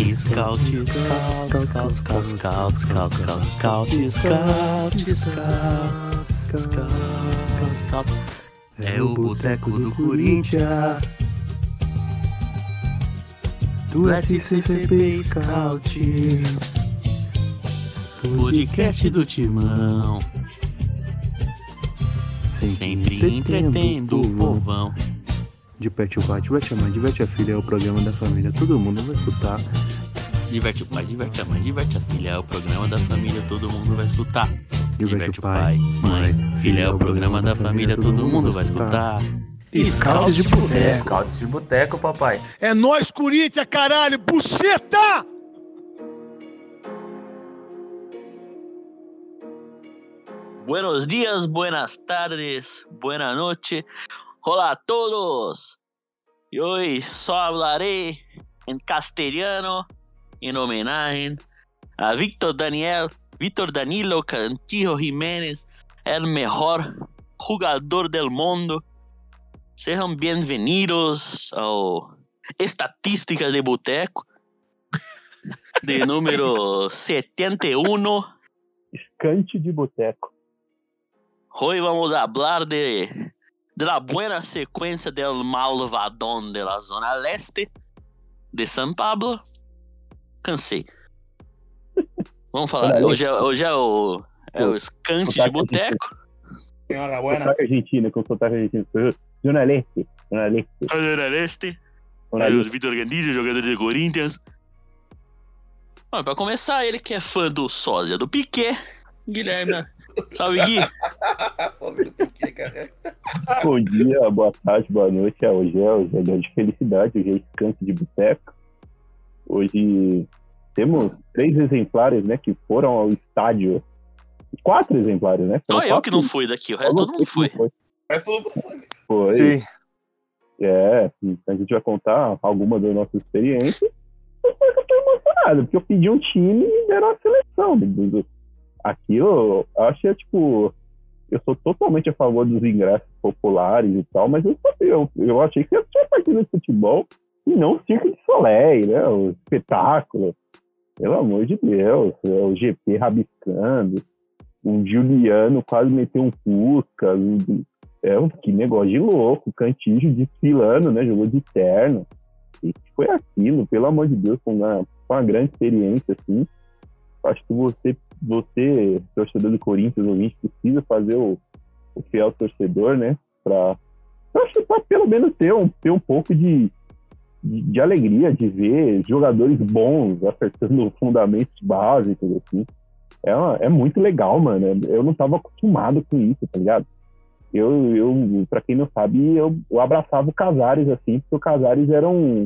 Scout, scout, scout, scout, scout, scout, scout, scout, scout, scout, scout, scout. É o boteco do Corinthians. Do SCCP Scout. Podcast do Timão. Sempre entretendo o povão. Diverte o pai, diverte a mãe, diverte a filha, é o programa da família, todo mundo vai escutar. Diverte o pai, diverte a mãe, diverte a filha. É o programa da família, todo mundo vai escutar. Diverte o pai, mãe, filha. É o programa da família, todo mundo vai escutar. Scouts de boteco. Scouts de boteco, papai. É nós, Corinthians, caralho! Buceta! Buenos días, buenas tardes, buena noche. Hola a todos. Y hoy solo hablaré en castellano en homenaje a Víctor Daniel, Víctor Danilo Cantillo Jiménez, el mejor jugador del mundo. Sejam bem-vindos ao Estatísticas de Boteco, de número 71. Escante de boteco. Hoy vamos a hablar de, de la buena secuencia del malvadón de la zona leste de São Pablo. Cansei. Vamos falar. Hoje é, hoje é o, é o escante de boteco. Senhora buena. Sotaque argentino, com sotaque argentino. Jornalista, jornalista, A zona leste. É o jornalista. Vitor Gandilho, jogador de Corinthians. Bom, pra começar, ele que é fã do sósia do Piquet. Guilherme. Salve, Gui. Só vendo por quê, cara. Bom dia, boa tarde, boa noite. É, Hoje é o dia de felicidade, hoje é escante de boteco. Hoje temos três exemplares, né, que foram ao estádio. Quatro exemplares, né? Só eu que não fui daqui, o resto todo mundo foi. Foi. Mas todo mundo foi. Foi. Sim. É, a gente vai contar alguma das nossas experiências. Eu foi que eu tô emocionado, porque eu pedi um time e me deram a seleção. Aqui eu acho que é tipo. Eu sou totalmente a favor dos ingressos populares e tal, mas eu, eu, eu achei que eu tinha partida de futebol e não Circo de Soleil, né? O espetáculo. Pelo amor de Deus, é o GP rabiscando, um Juliano quase meteu um Fusca, é um que negócio de louco, Cantígio desfilando, né? Jogou de terno. E foi aquilo, pelo amor de Deus, foi uma, foi uma grande experiência, assim. Acho que você, você, torcedor do Corinthians, ouvinte, precisa fazer o, o fiel torcedor, né? Pra, que pra pelo menos ter um, ter um pouco de, de, alegria de ver jogadores bons acertando fundamentos básicos, assim. É, uma- é muito legal, mano. Eu não tava acostumado com isso, tá ligado? eu, eu para quem não sabe, eu, eu abraçava o Casares, assim, porque o Casares era um,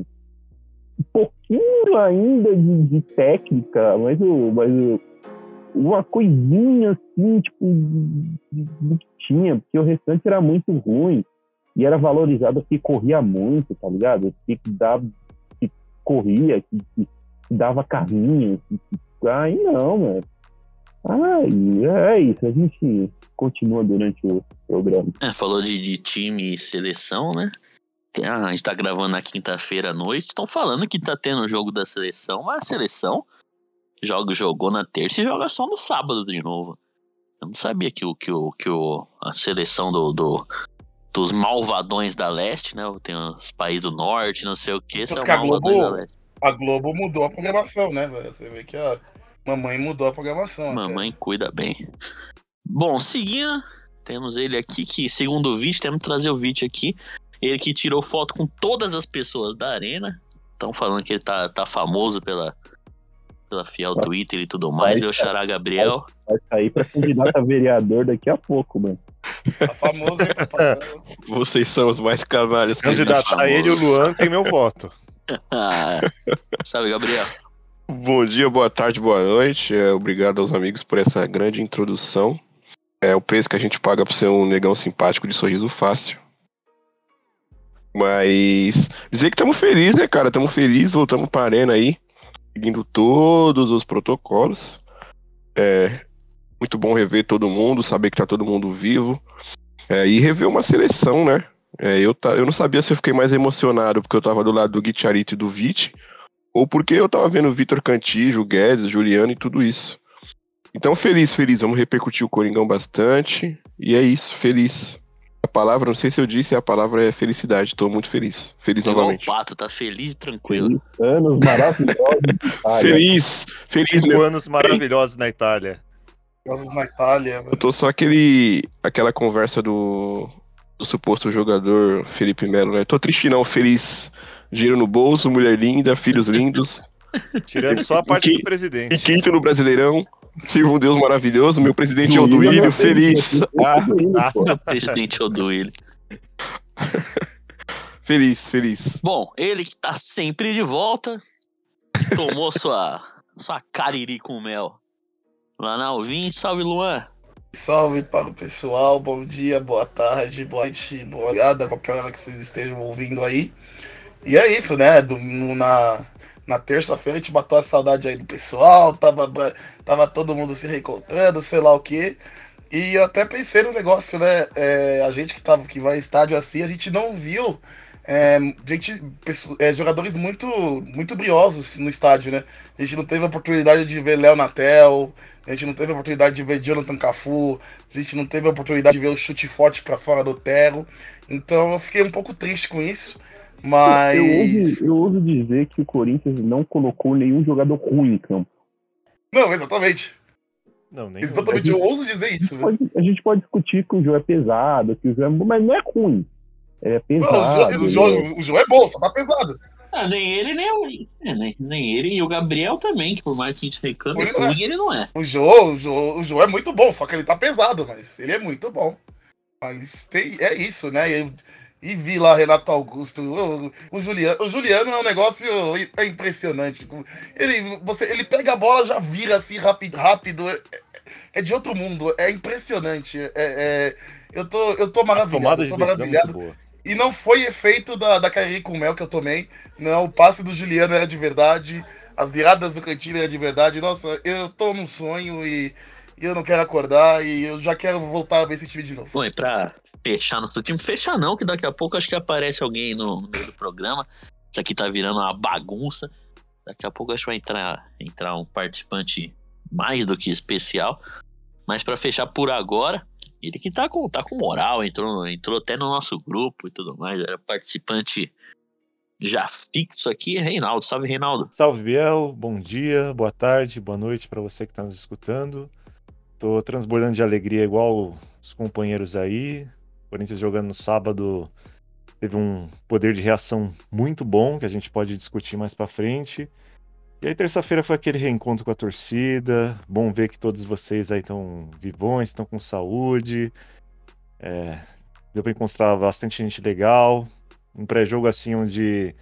um pouquinho ainda de, de técnica, mas, mas uma coisinha assim, tipo, que tinha, porque o restante era muito ruim e era valorizado porque corria muito, tá ligado? Que dava, que corria, que, que dava carrinho. Que, que- ai, não, mano. Ai, é isso, a gente continua durante o programa. É, falou de, de time e seleção, né? Ah, a gente tá gravando na quinta-feira à noite. Estão falando que tá tendo o jogo da seleção, mas a seleção joga, jogou na terça e joga só no sábado de novo. Eu não sabia que, o, que, o, que o, a seleção do, do- dos malvadões da leste, né? Tem os países do norte, não sei o que, são Porque a Globo-. A Globo mudou a programação, né? Você vê que a mamãe mudou a programação. até. Mamãe cuida bem. Bom, seguindo, temos ele aqui que, segundo o vídeo, temos que trazer o vídeo aqui. Ele que tirou foto com todas as pessoas da arena. Estão falando que ele tá, tá famoso pela, pela fiel Twitter e tudo mais. Vai, Meu xará Gabriel. Vai sair para candidato a vereador daqui a pouco, mano. Papai? Vocês são os mais canalhas. que Candidato a ele, o Luan tem meu voto. Ah, sabe, Gabriel? Bom dia, boa tarde, boa noite. É, obrigado aos amigos por essa grande introdução. É o preço que a gente paga por ser um negão simpático de sorriso fácil. Mas dizer que estamos felizes, né, cara? Estamos felizes, voltamos pra arena aí, seguindo todos os protocolos. É muito bom rever todo mundo, saber que tá todo mundo vivo. É, e rever uma seleção, né? É, eu, ta- eu não sabia se eu fiquei mais emocionado porque eu tava do lado do Guicharito e do Vit, ou porque eu tava vendo o Vitor Cantijo, o Guedes, Juliano e tudo isso. Então, feliz, feliz. Vamos repercutir o Coringão bastante. E é isso, feliz. A palavra, não sei se eu disse, a palavra é felicidade. Tô muito feliz. Feliz Igual novamente. o Pato, tá feliz e tranquilo. Feliz anos maravilhosos. Feliz, feliz, Cinco anos maravilhosos na Itália. Jogos na Itália. Eu tô só aquele, aquela conversa do, do suposto jogador Felipe Melo, né? Tô triste não, feliz. Dinheiro no bolso, mulher linda, filhos lindos. Tirando só a parte do presidente. E quinto no Brasileirão. Sirva um Deus maravilhoso, meu presidente é o Duílio, Duílio, meu feliz. Ah, ah. Presidente Oduílio. Feliz, feliz. Bom, ele que tá sempre de volta, tomou sua, sua cariri com mel. Lá na Alvin, salve Luan. Salve para o pessoal, bom dia, boa tarde, boa noite, boa olhada, qualquer hora que vocês estejam ouvindo aí. E é isso, né? Do- na na terça-feira a gente matou a saudade aí do pessoal, tava, tava todo mundo se reencontrando, sei lá o quê. E eu até pensei no negócio, né? é, a gente que, tava, que vai estádio assim, a gente não viu é, gente, pesso- é, jogadores muito, muito briosos no estádio, né? A gente não teve a oportunidade de ver Léo Natel, a gente não teve a oportunidade de ver Jonathan Cafu, a gente não teve a oportunidade de ver o chute forte pra fora do Tero. Então eu fiquei um pouco triste com isso. Mas. Eu ouso, eu ouso dizer que o Corinthians não colocou nenhum jogador ruim em campo. Não, exatamente. Não, nem Exatamente, eu ouso dizer isso. velho. Pode- a gente pode discutir que o jogo é pesado, que o jogo é, bom, mas não é ruim. É Não, pesado. o, jogo, o, ele jogo, o jogo é bom, só tá pesado. Ah, nem ele, nem o. é, nem, nem ele e o Gabriel também, que por mais que a gente reclame, Ele não é. ruim ele não é. O jogo, o o jogo é muito bom, só que ele tá pesado, mas ele é muito bom. Mas tem, é isso, né? E, e vi lá Renato Augusto, o, o Juliano. O Juliano é um negócio é impressionante. Ele, você, ele pega a bola, já vira assim rápido, rápido. É, é de outro mundo, é impressionante. É, é- eu, tô, eu tô A maravilhado. tomada eu de tô decisão é muito maravilhado. boa. E não foi efeito da, da Cariri com mel que eu tomei. Não, o passe do Juliano era de verdade. As viradas do Cantilho era de verdade. Nossa, eu tô num sonho e, e eu não quero acordar. E eu já quero voltar a ver esse time de novo. Bom, e pra fechar nosso time, fechar não, que daqui a pouco acho que aparece alguém no, no meio do programa. Isso aqui tá virando uma bagunça. Daqui a pouco acho que vai entrar, entrar um participante mais do que especial. Mas pra fechar por agora, ele que tá com, tá com moral, entrou, entrou até no nosso grupo e tudo mais, era participante já fixo aqui, Reinaldo. Salve, Reinaldo. Salve, Biel. Bom dia, boa tarde, boa noite para você que está nos escutando. Tô transbordando de alegria igual os companheiros aí. Corinthians jogando no sábado teve um poder de reação muito bom que a gente pode discutir mais para frente. E aí terça-feira foi aquele reencontro com a torcida. Bom ver que todos vocês aí estão vivões, estão com saúde. É, deu para encontrar bastante gente legal. Um pré-jogo assim onde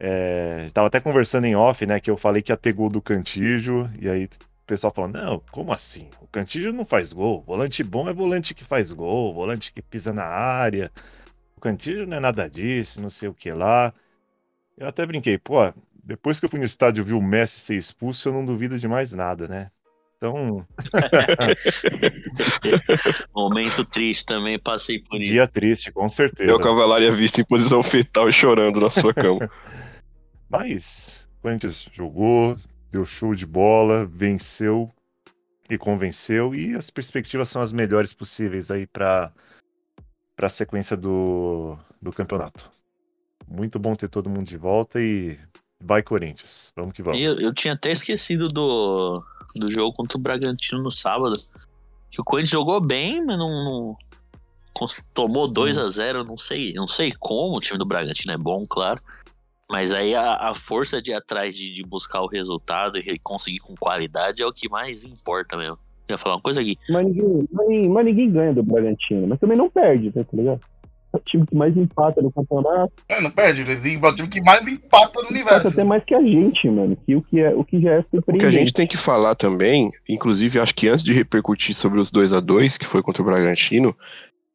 é, tava até conversando em off, né? Que eu falei que ia ter gol do Cantígio, e aí o pessoal falando, não, como assim? O Cantígio não faz gol. Volante bom é volante que faz gol, volante que pisa na área. O Cantígio não é nada disso, não sei o que lá. Eu até brinquei, pô, depois que eu fui no estádio e vi o Messi ser expulso, eu não duvido de mais nada, né? Então, Momento triste também, passei por isso. dia triste, com É certeza. o Cavalaria visto em posição fetal e chorando na sua cama. Mas o Corinthians jogou, deu show de bola, venceu e convenceu e as perspectivas são as melhores possíveis aí para para a sequência do, do campeonato. Muito bom ter todo mundo de volta e vai Corinthians. Vamos que vamos. Eu, eu tinha até esquecido do, do jogo contra o Bragantino no sábado. Que o Corinthians jogou bem, mas não. não- tomou 2 a 0 não sei, não sei como. O time do Bragantino é bom, claro. Mas aí a, a força de ir atrás de, de buscar o resultado e conseguir com qualidade é o que mais importa mesmo. Eu ia falar uma coisa aqui. Mas ninguém, mas, mas ninguém ganha do Bragantino. Mas também não perde, né, tá ligado? É o time que mais empata no campeonato. É, não perde, eles é o time que mais empata no Empata universo. até mais que a gente, mano. Que o que, é, o que já é O que a surpreendente. gente tem que falar também, inclusive acho que antes de repercutir sobre os 2 a 2 que foi contra o Bragantino,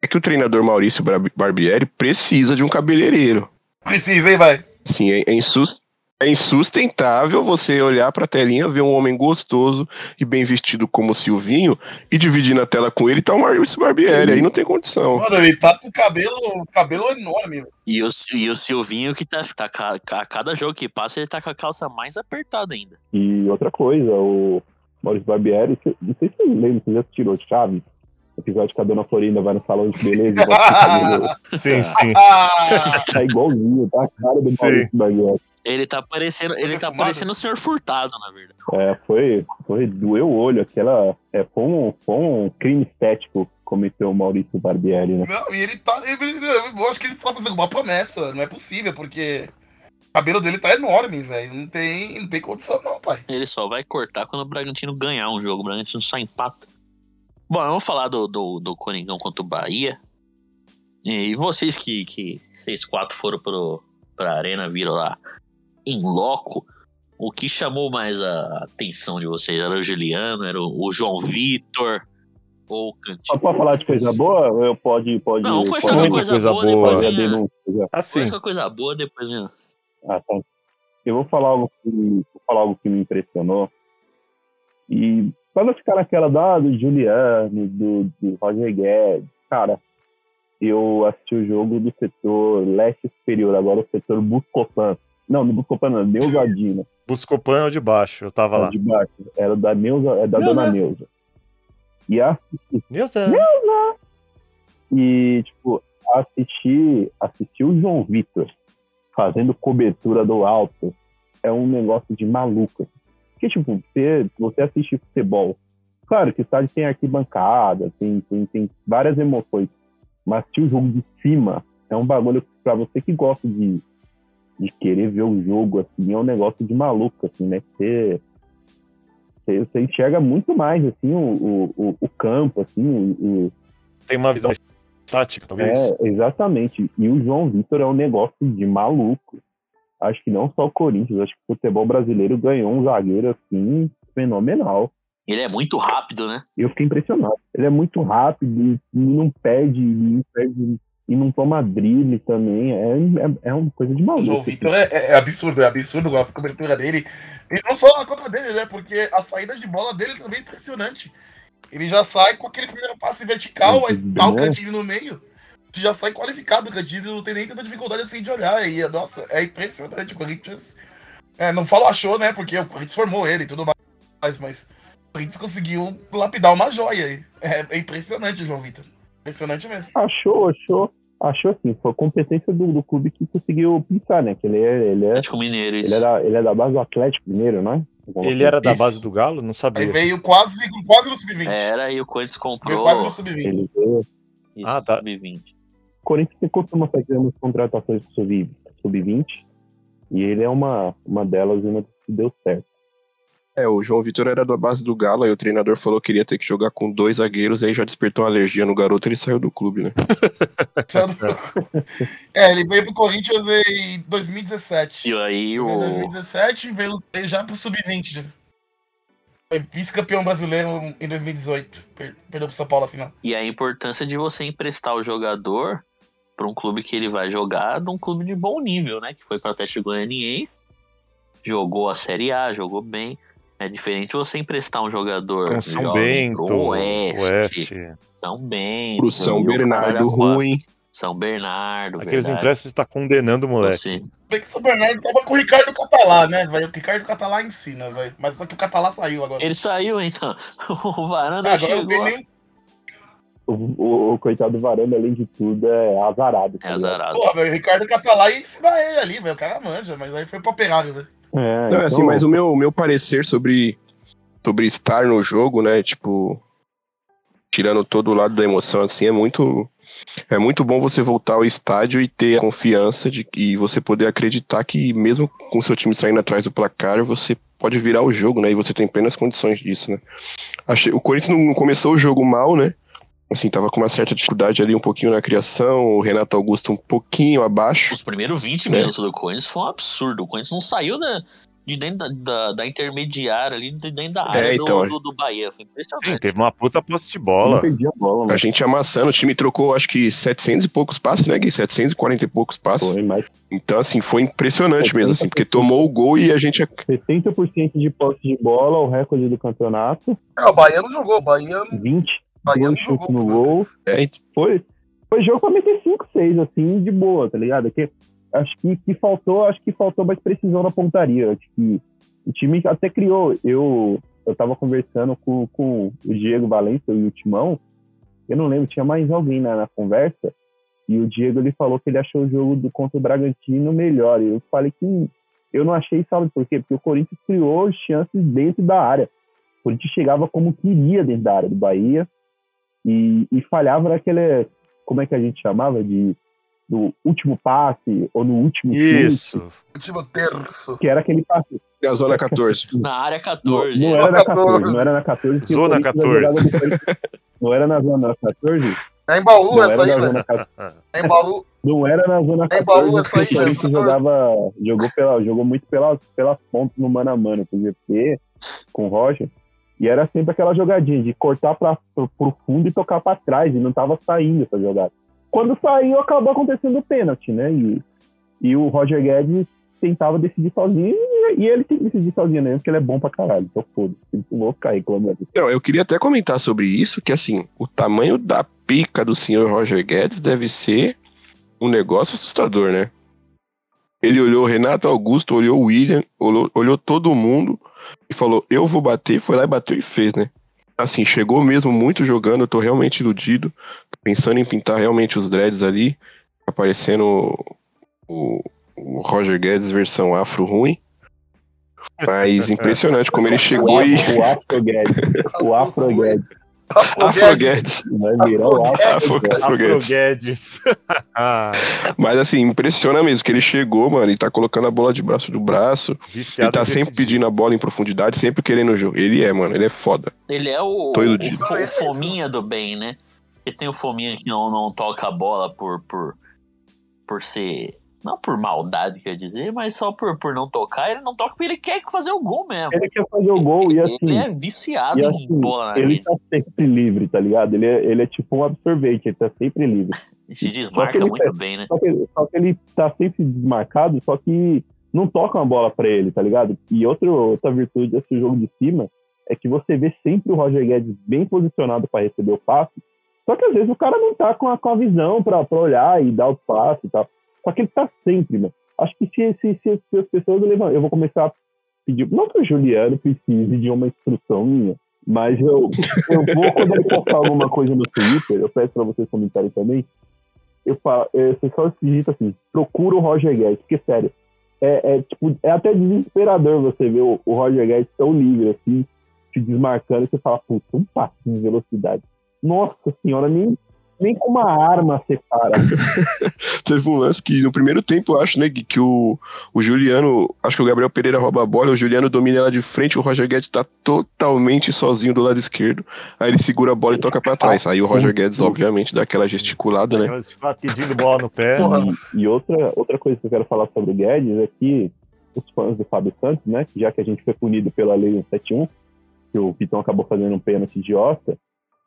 é que o treinador Maurício Bar- Barbieri precisa de um cabeleireiro. Precisa, hein, vai. Sim, é, é insus- É insustentável você olhar pra telinha, ver um homem gostoso e bem vestido como o Silvinho e dividir na tela com ele tá o Maurício Barbieri. Aí não tem condição. Mano, ele tá com o cabelo, cabelo enorme. E o, e o Silvinho que tá, tá a cada jogo que passa, ele tá com a calça mais apertada ainda. E outra coisa, o Maurício Barbieri, não sei se vocês lembram, você já tirou Chaves? O episódio que a dona Florinda vai no salão de beleza e bota o cabelo, Sim, sim. Tá igualzinho, tá a cara do Sim. Maurício Barbieri. Ele tá parecendo, ele tá Defumado? parecendo o Senhor Furtado, na verdade. É, foi, foi, doeu o olho, aquela, é, foi um, foi um crime estético que cometeu o Maurício Barbieri, né? não, e ele tá. ele- eu acho que ele tá fazendo uma promessa. Não é possível, porque o cabelo dele tá enorme, velho. Não tem, não tem condição, não, pai. Ele só vai cortar quando o Bragantino ganhar um jogo. O Bragantino só empata. Bom, vamos falar do, do, do Coringão contra o Bahia. E vocês que, que vocês quatro foram pro, pra arena, viram lá em loco. O que chamou mais a atenção de vocês? Era o Juliano? Era o, João Vitor? Ou o Só Cantinho? pra falar de coisa boa, eu pode, pode, Não, só uma muita coisa, coisa boa, boa. depois denúncia. já. Assim, Foi só coisa boa, depois vinha- Ah, tá. Eu vou falar algo que, vou falar algo que me impressionou. E pra não ficar naquela da, do Juliano, do, do Roger Guedes, cara, eu assisti o jogo do setor leste superior, agora o setor Buscopan. Não, no Buscopan não, Neusadina, Buscopan é o de baixo, eu tava lá. de baixo. Era da Neuza, é da Neuza. dona Neuza. E, a, é. e tipo, assistir, assistir o João Vitor fazendo cobertura do alto é um negócio de maluco. Porque, tipo, você, você assiste futebol. Claro que o estádio tem arquibancada, tem, tem, tem várias emoções. Mas assistir o jogo de cima é um bagulho pra você que gosta de, de querer ver o jogo, assim, é um negócio de maluco, assim, né? Você, você, você enxerga muito mais, assim, o, o, o- campo, assim, o- o, Tem uma visão estática, talvez. é, exatamente. E o João Vitor é um negócio de maluco. Acho que não só o Corinthians, acho que o futebol brasileiro ganhou um zagueiro assim fenomenal. Ele é muito rápido, né? Eu fiquei impressionado. Ele é muito rápido e não perde, e não perde e não toma drible também. É, é, é uma coisa de O maluco. João assim. Vitor é, é absurdo, é absurdo a cobertura dele. E não só a conta dele, né? Porque a saída de bola dele também é impressionante. Ele já sai com aquele primeiro passe vertical, aí tá o Né? cantinho no meio. Tu já sai qualificado o cantinho, não tem nem tanta dificuldade assim de olhar. E, nossa, é impressionante. O Corinthians. É, não falo achou, né? Porque o Corinthians formou ele e tudo mais, mas o Corinthians conseguiu lapidar uma joia aí. É, é impressionante o João Vitor. Impressionante mesmo. Achou, achou. Achou assim, foi a competência do, do clube que conseguiu pensar, né? Que ele é, ele é, Atlético Mineiro, isso. ele é, da, ele é da base do Atlético Mineiro, né? Ele era da Isso. base do Galo? Não Aí sabia. veio quase, quase no sub-20. Era, e o Corinthians Veio comprou quase no sub-20. Ele veio, isso, Ah, tá. sub-20. O Corinthians costuma fazer umas contratações do sub- sub-20 e ele é uma, uma delas e uma que deu certo. É, o João Vitor era da base do Galo, aí o treinador falou que iria ter que jogar com dois zagueiros, aí já despertou uma alergia no garoto e ele saiu do clube, né? É, ele veio pro Corinthians em 2017. E aí o. em 2017 e veio já pro Sub-20. né? Foi vice-campeão brasileiro em 2018. Per- Perdeu pro São Paulo a final. E a importância de você emprestar o jogador para um clube que ele vai jogar, de um clube de bom nível, né? Que foi para o Atlético Goianiense, jogou a Série A, jogou bem. É diferente você emprestar um jogador Com São jovem Bento, pro Oeste, Oeste. São Bento, Pro São Bernardo ruim. São Bernardo, Aqueles verdade. empréstimos está condenando o moleque. Você- Bem que o São Bernardo tava com o Ricardo Catalá, né, velho? O Ricardo Catalá ensina, velho. Mas só que o Catalá saiu agora. Ele saiu então. O Varanda Ah, agora não tem chegou. nem. O, o, o coitado do Varanda, além de tudo, é azarado. tá É azarado. Velho. O Ricardo Catalá ia ensinar ele ali, velho. O cara manja, mas aí foi pra operário, velho. É, Não, é assim, então, mas o meu, meu parecer sobre, sobre estar no jogo, né, tipo, tirando todo o lado da emoção, assim, é muito, é muito bom você voltar ao estádio e ter a confiança de e você poder acreditar que mesmo com seu time saindo atrás do placar, você pode virar o jogo, né, e você tem plenas condições disso, né. Achei, o Corinthians não começou o jogo mal, né, assim, tava com uma certa dificuldade ali um pouquinho na criação, o Renato Augusto um pouquinho abaixo, Os primeiros 20 É. minutos do Corinthians foi um absurdo. O Corinthians não saiu da. de dentro da, da, da intermediária ali, de dentro da área então, do, do, do Bahia. Foi impressionante. teve uma puta posse de bola. a bola, A gente amassando, o time trocou acho que 700 e poucos passes, né, Gui? 740 e poucos passes. Foi mais Então, assim, foi impressionante mesmo, assim, porque tomou o gol e a gente. 70% de posse de bola, o recorde do campeonato. É, o Bahia não jogou, o Bahia, 20 Bahia não dois chutes no gol. É, Foi, foi jogo pra meter 5, 6, assim, de boa, tá ligado? Que, acho que, que faltou, acho que faltou mais precisão na pontaria. Acho que o time até criou. Eu, eu tava conversando com, com o Diego Valença e o Timão. Eu não lembro, tinha mais alguém na, na conversa. E o Diego ele falou que ele achou o jogo do contra o Bragantino melhor. E eu falei que eu não achei, sabe por quê? Porque o Corinthians criou chances dentro da área. O Corinthians chegava como queria dentro da área do Bahia e, e falhava naquele, como é que a gente chamava de do último passe ou no último chute, Isso. Último terço. que era aquele passe. é a zona 14. Na área Não, 14. não era na 14, 14. não era na 14. porque o Zona Corinthians, a 14. jogada do Corinthians- Não era na zona 14? É em Baú Não essa era aí, na velho. zona 14. É em Baú. Não era na zona É Baú 14, essa aí, velho, jogava, jogou, pela, jogou muito pelas, pelas pontas no mano a mano com o GP, com o Roger. E era sempre aquela jogadinha de cortar para pro fundo e tocar para trás, e não tava saindo essa jogada. Quando saiu, acabou acontecendo o pênalti, né? E, e o Roger Guedes tentava decidir sozinho, e, ele tem que decidir sozinho mesmo, porque ele é bom pra caralho. Então foda-se, vou ficar reclamando. Não, eu queria até comentar sobre isso, que assim, o tamanho da pica do senhor Roger Guedes deve ser um negócio assustador, né? Ele olhou o Renato Augusto, olhou o William, olhou, olhou todo mundo e falou: Eu vou bater, foi lá e bateu e fez, né? Assim, chegou mesmo muito jogando, eu tô realmente iludido. Tô pensando em pintar realmente os dreads ali, aparecendo o, o Roger Guedes versão afro ruim. Mas impressionante como ele chegou o, e. Afro- o Afro Guedes. O Afro Guedes. Afro Guedes. Vai virar o Afro Afro, Guedes. Afro Afro Guedes. Guedes. Ah, Mas assim, impressiona mesmo que ele chegou, mano, e tá colocando a bola de braço do braço. Ele Viciado tá decidido. sempre pedindo a bola em profundidade, sempre querendo o jogo. Ele é, mano, ele é foda. Ele é o, o, fo- o fominha do bem, né? Ele tem o fominha que não, não toca a bola por, por, por ser. Não por maldade, quer dizer, mas só por, por não tocar. Ele não toca porque ele quer fazer o gol mesmo. Ele quer fazer o gol e assim. Ele é viciado E em assim, bola na ele tá sempre livre, tá ligado? Ele é, ele é tipo um absorvente, ele tá sempre livre. E se desmarca ele muito é- bem, né? Só que, só que ele tá sempre desmarcado, só que não toca uma bola pra ele, tá ligado? E outro, outra virtude desse jogo de cima é que você vê sempre o Roger Guedes bem posicionado pra receber o passe, só que às vezes o cara não tá com a, com a visão pra, pra olhar e dar o passe e tal. Só que ele tá sempre, mano. Acho que se, se, se, se as pessoas levam, eu vou começar a pedir, não que o Juliano precise de uma instrução minha, mas eu, eu vou, quando ele postar alguma coisa no Twitter, eu peço pra vocês comentarem também, eu falo, é, você só digita assim, procura o Roger Guedes, porque sério, é, é, tipo, é até desesperador você ver o, o Roger Guedes tão livre assim, te desmarcando, e você fala, putz, um passinho de velocidade. Nossa senhora, nem, nem com uma arma você para. Teve um lance que no primeiro tempo, eu acho, né, que o, o Juliano, acho que o Gabriel Pereira rouba a bola, o Juliano domina ela de frente, o Roger Guedes tá totalmente sozinho do lado esquerdo. Aí ele segura a bola e toca pra trás. Aí o Roger Guedes, obviamente, dá aquela gesticulada, né? Pedindo bola no pé. E, e outra, outra coisa que eu quero falar sobre o Guedes é que os fãs do Fábio Santos, né, já que a gente foi punido pela Lei 171, que o Pitão acabou fazendo um pênalti idiota,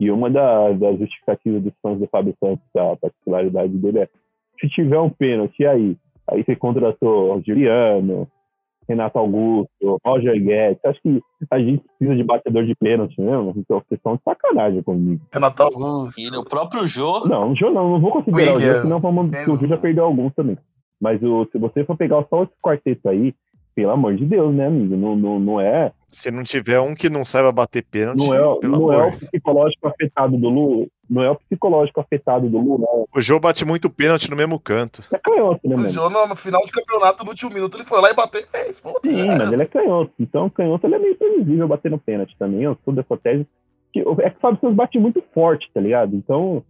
e uma da- das justificativas dos fãs do Fábio Santos, a particularidade dele é, se tiver um pênalti, e aí? Aí você contratou Juliano, Renato Augusto, Roger Guedes, acho que a gente precisa de batedor de pênalti mesmo, então vocês estão de sacanagem comigo. Renato Augusto. E o próprio Jô, Não, o Jô não, não vou considerar o William. Jô, senão vamos, o Jô já perdeu alguns também. Mas o, se você for pegar só esse quarteto aí, pelo amor de Deus, né, amigo? Não, não, não é, Se não tiver um que não saiba bater pênalti, não é, pelo não é amor. o psicológico afetado do Lu, não é o psicológico afetado do Lu, não. O Jô bate muito pênalti no mesmo canto. É canhoto, né, O mano? Jô, no, no final de campeonato, no último minuto, ele foi lá e bateu e fez. Pô, Sim, é. mas ele é canhoto. Então, canhoto ele é meio previsível bater no pênalti também. Eu sou dessa tese. que- É que o Fábio Santos bate muito forte, tá ligado? Então,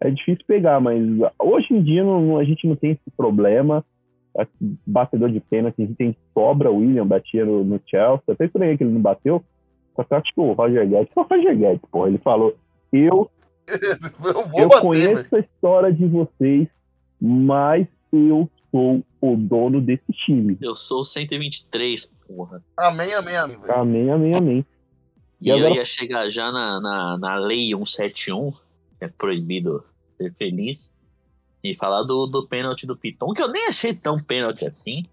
é difícil pegar, mas hoje em dia não- a gente não tem esse problema. É, Batedor de pênalti, a gente tem sobra. O William batia no, no Chelsea. Até estranhei que ele não bateu. Só que eu acho que o Roger Guedes, o Roger Guedes, porra, ele falou: Eu, Eu vou eu bater, conheço velho. a história de vocês, mas eu sou o dono desse time. Eu sou o 123, porra. Amém, amém, amém. velho. Amém, amém, amém. E, E eu agora- ia chegar já na, na, na lei 171, que é proibido ser feliz, e falar do, do pênalti do Piton, que eu nem achei tão pênalti assim.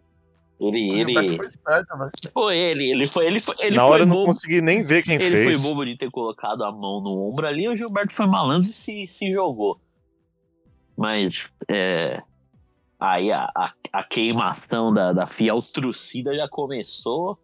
Ele, O ele, foi esperto, foi ele, ele foi, ele foi, ele Na foi hora eu não bobo. consegui nem ver quem Ele fez. foi bobo de ter colocado a mão no ombro ali, o Gilberto foi malandro e se, se jogou. Mas, é. Aí a, a, a queimação da, da fiel trucida já começou.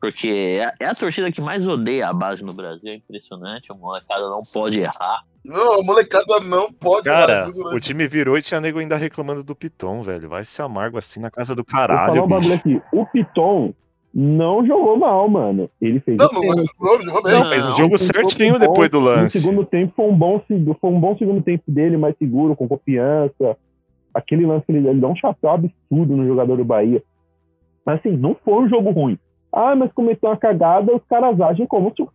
Porque é, é a torcida que mais odeia a base no Brasil, é impressionante. A molecada não pode errar. Não, a molecada não pode. Cara, velho. o time virou e tinha nego ainda reclamando do Piton, velho. Vai ser amargo assim na casa do Vou falar caralho, um bicho. aqui. O Piton não jogou mal, mano. Ele fez Não, o não, jogou bem. Não, fez um Não, jogo certinho bom. depois do No lance. segundo tempo foi um bom, foi um bom segundo tempo dele, mais seguro, com confiança. Aquele lance que ele, ele dá um chapéu absurdo no jogador do Bahia. Mas assim, não foi um jogo ruim. Ah, mas cometeu uma cagada, os caras agem como se o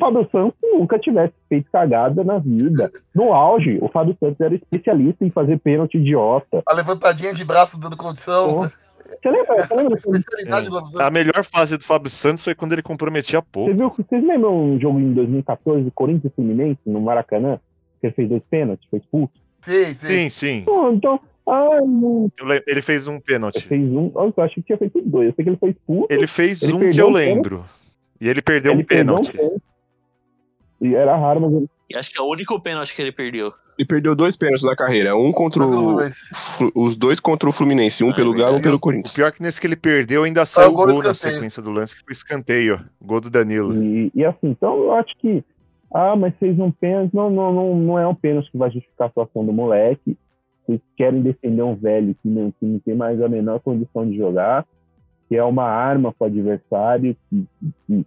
Fábio Santos nunca tivesse feito cagada na vida. No auge, o Fábio Santos era especialista em fazer pênalti idiota. A levantadinha de braço dando condição. Pô, Você lembra? Você lembra? Você Especialidade do Lobisomem. A melhor fase do Fábio Santos foi quando ele comprometia pouco. viu? Vocês lembram um jogo em 2014, Corinthians Fluminense, no Maracanã? Que ele fez dois pênaltis, foi expulso? Sim, sim. Sim, sim. Pô, então, ah, le- Ele fez um pênalti. fez um. Eu achei que tinha feito dois. Eu sei que ele foi expulso. Ele fez Ele um que eu um pênalti. lembro. E ele perdeu ele um pênalti. perdeu um pênalti. E era raro, mas ele E acho que é o único pênalti que ele perdeu. Ele perdeu dois pênaltis na carreira. Um contra Mas o. mas- Os dois contra o Fluminense. Um Ah, pelo é Galo, um verdade. pelo O Corinthians. pior é que nesse que ele perdeu ainda saiu o o gol gol na sequência do lance, que foi escanteio. Gol do Danilo. E, e assim, então eu acho que. Ah, mas fez um pênalti. Não, não, não, não é um pênalti que vai justificar a situação do moleque. Vocês querem defender um velho que não, que não tem mais a menor condição de jogar, que é uma arma para o adversário, que, que,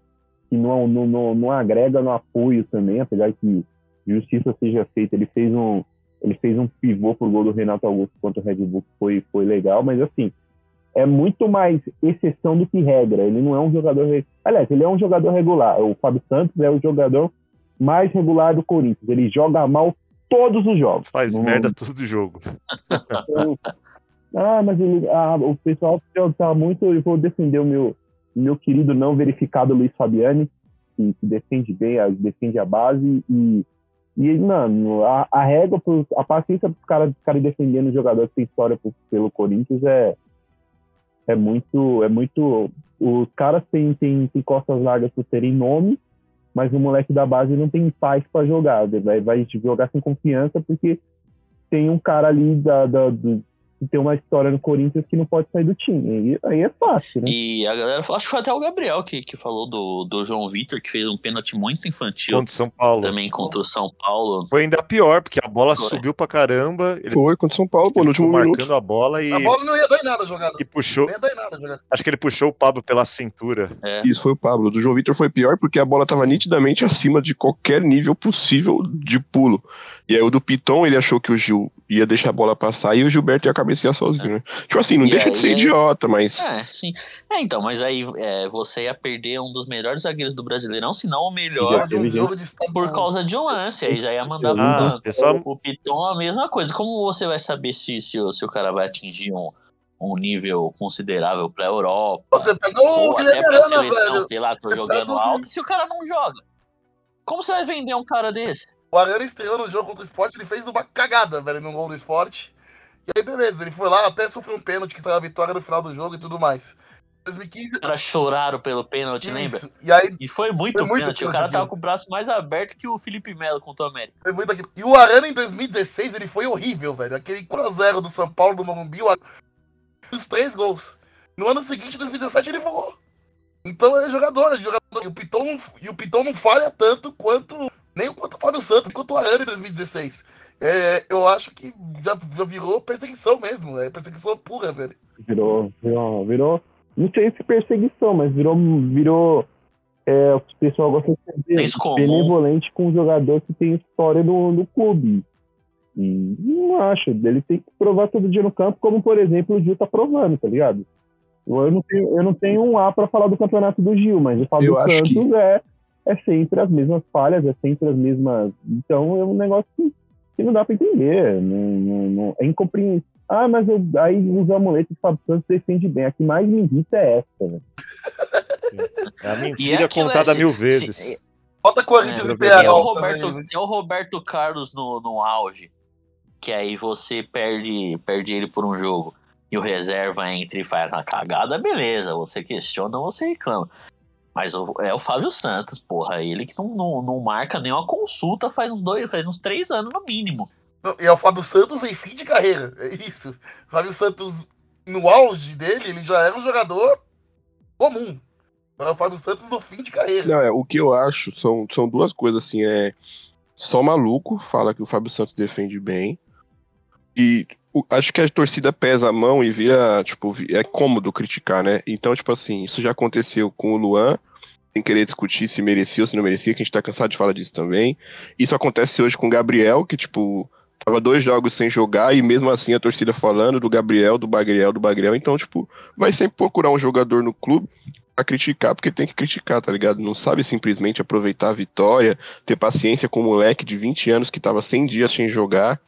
que não, não, não, não agrega no apoio também, apesar que justiça seja feita. Ele fez um, ele fez um pivô pro gol do Renato Augusto contra o Red Bull, que foi, foi legal, mas assim, é muito mais exceção do que regra. Ele não é um jogador. Aliás, ele é um jogador regular. O Fábio Santos é o jogador mais regular do Corinthians. Ele joga mal todos os jogos. Faz Não- merda todo jogo. então, ah, mas ele, ah, o pessoal tá muito. Eu vou defender o meu, meu querido não verificado Luiz Fabiani, que, que defende bem, defende a base. E, e mano, a, a régua, pros- a paciência para os caras ficarem defendendo o jogador que tem história pro- pelo Corinthians é, é muito. É muito os caras têm, têm, têm costas largas por terem nome, mas o moleque da base não tem paz para jogar. Vai, vai jogar sem confiança porque tem um cara ali da, da- do- que tem uma história no Corinthians que não pode sair do time. Aí, aí é fácil, né? E a galera, falou- acho que foi até o Gabriel que, que falou do, do João Vitor, que fez um pênalti muito infantil Contra o São Paulo. também contra o São Paulo. Foi ainda pior, porque a bola Foi. subiu pra caramba. Ele Foi contra o São Paulo, pô, no último minuto. marcando a bola e, A bola não ia dar em nada jogada. e puxou. Não ia dar em nada jogada. Acho que ele puxou o Pablo pela cintura. É. Isso foi o Pablo. Do João Vitor foi pior porque a bola tava nitidamente acima de qualquer nível possível de pulo. E aí o do Piton, ele achou que o Gil ia deixar a bola passar e o Gilberto ia cabecear sozinho, né? Tipo assim, não E deixa aí, de ser aí- idiota, mas. É, sim. É, então, mas aí é, você ia perder um dos melhores zagueiros do Brasileirão, se não o melhor, um por causa de um lance. Aí já ia mandar pro Ah, banco. pessoal- O Piton a mesma coisa. Como você vai saber se, se, o- se o cara vai atingir um, um nível considerável pra Europa? Você pegou o ou até pra Arana, seleção, velho. sei lá, tô Você jogando alto, se o cara não joga? Como você vai vender um cara desse? O Arana estreou no jogo contra o Sport, ele fez uma cagada, velho, no gol do Sport. E aí, beleza, ele foi lá, até sofreu um pênalti que saiu a vitória no final do jogo e tudo mais. 2015. Os caras choraram pelo pênalti, lembra? Isso. E aí E foi muito Foi muito pênalti. O pênalti cara tava com o braço mais aberto que o Felipe Melo contra o América. foi muito aquilo. E o Arana em 2016, ele foi horrível, velho. Aquele 4x0 do São Paulo do Morumbi, o Arana os três gols. No ano seguinte, 2017, ele voou. Então é jogador, é jogador. E o Piton não, e o Piton não falha tanto quanto. Nem quanto o Fábio Santos, quanto o Arana em 2016. É, eu acho que já, já virou perseguição mesmo. É perseguição pura, velho. Virou, virou, virou. Não sei se perseguição, mas virou. virou é, o que o pessoal gosta de comum. benevolente com um jogador que tem história no, no clube. E não acho. Ele tem que provar todo dia no campo, como, por exemplo, o Gil tá provando, tá ligado? Eu não tenho, eu não tenho um A para falar do campeonato do Gil, mas o Fábio Eu acho Santos é, é sempre as mesmas falhas, é sempre as mesmas. Então é um negócio que que não dá pra entender. Não, não, não, é incompreensível. Ah, mas eu, aí os amuletos do Fábio Santos defende bem. A que mais me irrita é essa, né? É a E mentira é contada é, se- mil se- vezes. Bota Corinthians É, e se é o Roberto, também. né? se é o Roberto Carlos no, no auge, que aí você perde, perde ele por um jogo e o reserva entra e faz uma cagada, beleza. Você questiona, você reclama. Mas o- é o Fábio Santos, porra. Ele que não, não, não marca nenhuma consulta faz uns dois, faz uns três anos no mínimo. E é o Fábio Santos em fim de carreira. É isso. O Fábio Santos, no auge dele, ele já era um jogador comum. É o Fábio Santos no fim de carreira. Não, é, o que eu acho são, são duas coisas assim, é só maluco fala que o Fábio Santos defende bem e acho que a torcida pesa a mão e vira, tipo, é cômodo criticar, né? Então, tipo assim, isso já aconteceu com o Luan, sem querer discutir se merecia ou se não merecia, que a gente tá cansado de falar disso também. Isso acontece hoje com o Gabriel, que, tipo, tava dois jogos sem jogar e mesmo assim a torcida falando do Gabriel, do Bagriel, do Bagriel. Então, tipo, vai sempre procurar um jogador no clube pra criticar, porque tem que criticar, tá ligado? Não sabe simplesmente aproveitar a vitória, ter paciência com um moleque de 20 anos que tava 100 dias sem jogar,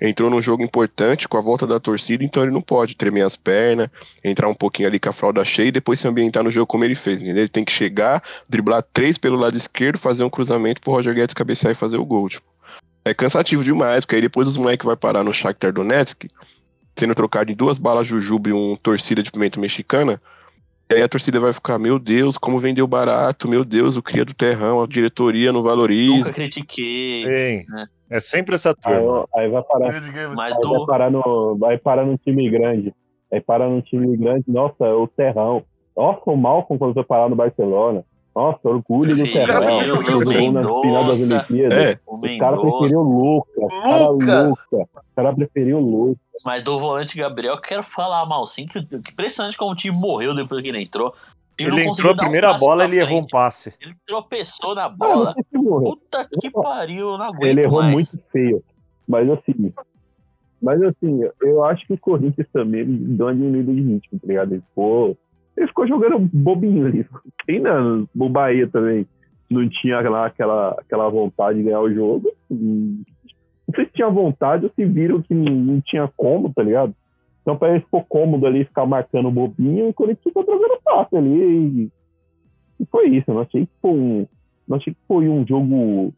entrou num jogo importante com a volta da torcida, então ele não pode tremer as pernas, entrar um pouquinho ali com a fralda cheia e depois se ambientar no jogo como ele fez, entendeu? Ele tem que chegar, driblar três pelo lado esquerdo, fazer um cruzamento pro Roger Guedes cabecear e fazer o gol, tipo. É cansativo demais, porque aí depois os moleques vai parar no Shakhtar Donetsk, sendo trocado em duas balas jujuba e um torcida de pimenta mexicana, e aí a torcida vai ficar, meu Deus, como vendeu barato, meu Deus, o cria do terrão, a diretoria não valoriza. Nunca critiquei. Sim. né? É sempre essa Aí, turma. aí vai parar. Mas Aí vai parar no, vai parar num time grande. Aí para num time grande, nossa, o Terrão. Nossa, o Malcom quando foi parar no Barcelona. Nossa, orgulho do eu- Jogou na final das. Olimpíadas. É, o O cara preferiu o Luca. O cara Luca! Luca. O cara preferiu o Luca. Mas do volante Gabriel, eu quero falar mal sim, que, que impressionante como o time morreu depois que ele entrou. O Ele entrou a um primeira passo bola, ele errou um passe. Ele tropeçou na bola. Puta que pariu, eu não aguento Ele errou mais. muito feio. Mas assim. Mas assim, eu acho que o Corinthians também deu uma diminuída de ritmo, tá ligado? Ele ficou, ele ficou jogando bobinho ali. Treinando. O Bahia também não tinha lá aquela, aquela vontade de ganhar o jogo. Não sei se tinha vontade ou se viram que não, tinha como, tá ligado? Então pra ele ficou cômodo ali ficar marcando bobinho e o Corinthians ficou jogando fácil ali. E, e foi isso. Eu não achei que foi um. Não achei que foi um jogo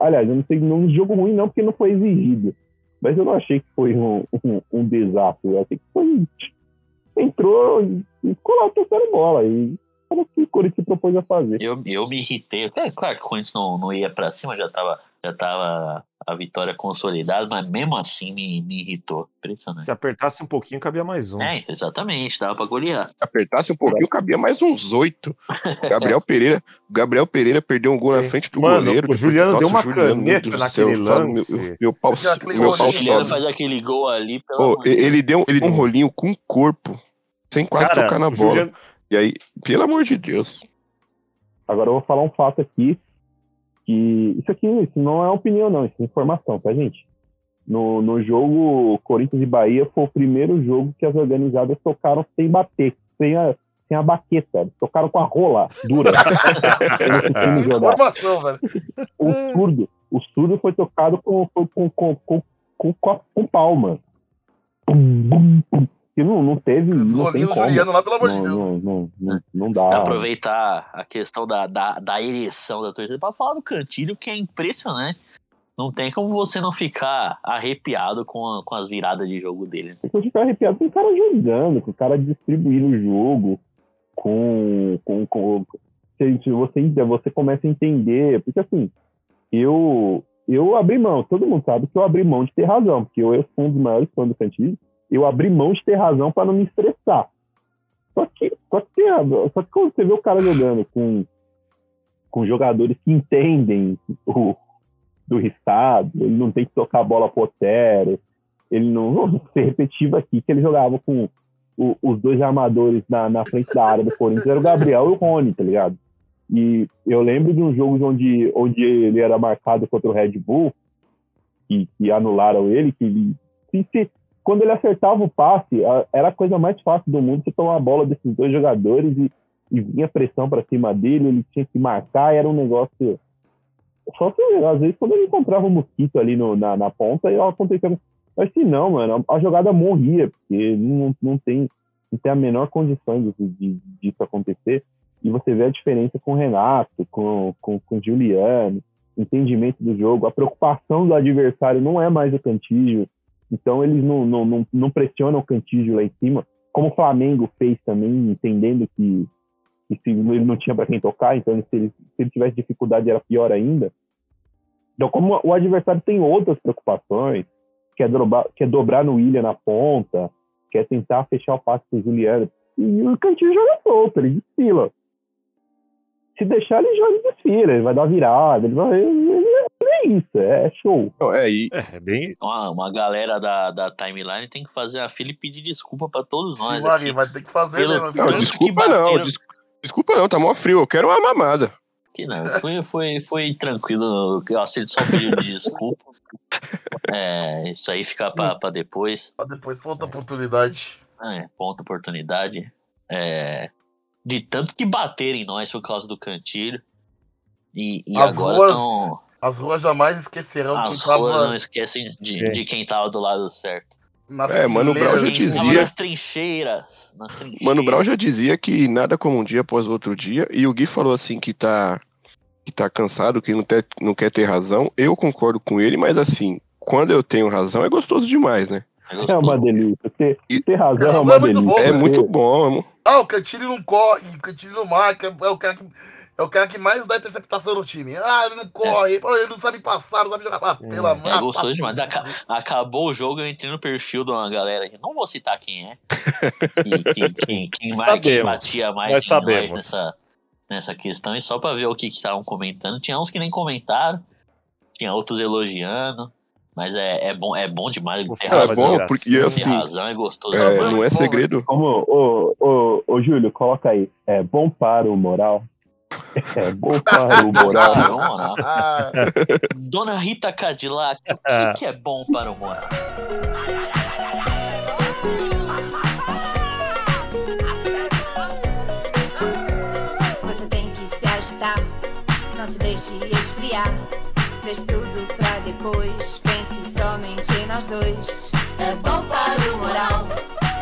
Aliás, eu não sei, não um jogo ruim não, porque não foi exigido. Mas eu não achei que foi um, um, um desastre. Eu achei que foi. Entrou e ficou lá tocando bola. E era o que o Corinthians propôs a fazer. Eu, eu me irritei. É claro que o Corinthians não, não ia pra cima, já tava, já tava a vitória consolidada, mas mesmo assim me, me irritou. Impressionante. Se apertasse um pouquinho, cabia mais um. É, exatamente, dava pra golear. Apertasse um pouquinho, cabia mais uns oito. Gabriel Pereira, Gabriel Pereira perdeu um gol na frente do Mano, goleiro. o Juliano Nossa, deu uma Juliano, caneta naquele céu, lance. Meu, meu pau, meu pau O Juliano faz aquele gol ali, pelo de ele deu, ele deu um rolinho com o corpo, sem quase Cara, tocar na bola. Juliano- E aí, pelo amor de Deus. Agora eu vou falar um fato aqui. Que isso aqui isso não é opinião, não. Isso é informação, tá, gente? No, no jogo Corinthians e Bahia foi o primeiro jogo que as organizadas tocaram sem bater, sem a, sem a baqueta. Tocaram com a rola dura. Informação, velho. O surdo, o surdo foi tocado com, com, com, com, com, com, palma. Pum, bum, pum. E não, não teve. Não tem como. Juliano lá, pelo amor de Deus. não, não, não, não dá. Aproveitar a questão da, da, da ereção da torcida pra falar do Cantilho, que é impressionante. Não tem como você não ficar arrepiado com, a- com as viradas de jogo dele. né? Eu fico arrepiado com o cara jogando, com o cara distribuindo o jogo, com. com, com se você, você começa a entender, porque assim, eu, eu abri mão, todo mundo sabe que eu abri mão de ter razão, porque eu, eu sou um dos maiores fãs do Cantilho, eu abri mão de ter razão para não me estressar. Só que, só, que, só que quando você vê o cara jogando com, com jogadores que entendem o, do estado, ele não tem que tocar a bola pro Otero, ele não. Vou ser repetitivo aqui, que ele jogava com o- os dois armadores na, na frente da área do Corinthians, era o Gabriel e o Rony, tá ligado? E eu lembro de um jogo onde, onde ele era marcado contra o Red Bull, e, que anularam ele, que ele, se- quando ele acertava o passe, a- era a coisa mais fácil do mundo você tomar a bola desses dois jogadores e, e vinha pressão para cima dele, ele tinha que marcar, era um negócio só se, às vezes, quando ele encontrava um mosquito ali no, na, na ponta, eu acontecendo. Mas se não, mano, a jogada morria, porque não, não, tem, não tem a menor condição de, de, disso acontecer. E você vê a diferença com o Renato, com, com, com o Juliano, entendimento do jogo, a preocupação do adversário não é mais o Cantígio, então eles não, não, não, não pressionam o Cantígio lá em cima, como o Flamengo fez também, entendendo que, que se ele não tinha para quem tocar, então se ele, se ele tivesse dificuldade era pior ainda. Então, como o adversário tem outras preocupações, quer dobrar, quer dobrar no William na ponta, quer tentar fechar o passe com o Juliano, e o Cantinho joga solto, ele desfila. Se deixar, ele joga desfila, ele vai dar virada, ele vai. É isso, é show. é, e... é, bem. Uma, uma galera da, da timeline tem que fazer a fila e pedir desculpa pra todos nós. Sim, Marinho, vai ter que fazer, Pelo- né, Não, desculpa que não, desculpa não, tá mó frio, eu quero uma mamada. Que não, foi, foi, foi tranquilo. Eu aceito só o pedido de desculpa. É, isso aí fica pra, pra depois. Pra Depois, pra outra oportunidade. É, ponta oportunidade. É, de tanto que baterem em nós por causa do cantilho. E, e agora ruas estão. As ruas jamais esquecerão As quem ruas não tava esquecem de, É. de quem tava do lado certo. nas É, Mano Brown já estava dizia- nas trincheiras. Nas trincheiras. Mano Brown já dizia que nada como um dia após o outro dia, e o Gui falou assim que tá, que tá cansado, que não, ter- não quer ter razão. Eu concordo com ele, mas assim, quando eu tenho razão é gostoso demais, né? É É uma delícia. Ter, E- ter razão é Razão uma é muito delícia. bom, É muito bom, amor. Ah, o Cantilho não corre, o Cantilho não marca, é o cara que, é o cara que mais dá interceptação no time. Ah, ele não corre, pô, ele não sabe passar, não sabe jogar. Ah, Hum, pelo amor É gostoso demais. Aca- Acabou o jogo, eu entrei no perfil de uma galera aqui. Não vou citar quem é. Que, que, que- quem, mais, quem batia mais Nós em sabemos. nós nessa, nessa questão. E só pra ver o que que estavam comentando. Tinha uns que nem comentaram. Tinha outros elogiando. Mas é, é, bom, é bom demais falar É razão. bom, porque assim, razão é gostoso. é, não é segredo. Como, ô, ô, ô, Júlio, coloca aí. É bom para o moral. É bom para o moral. Ah. Ah, Dona Rita Cadillac, o que, que é bom para o moral? Você tem que se agitar, não se deixe esfriar. Deixe tudo pra depois, pense somente em nós dois. É bom para o moral,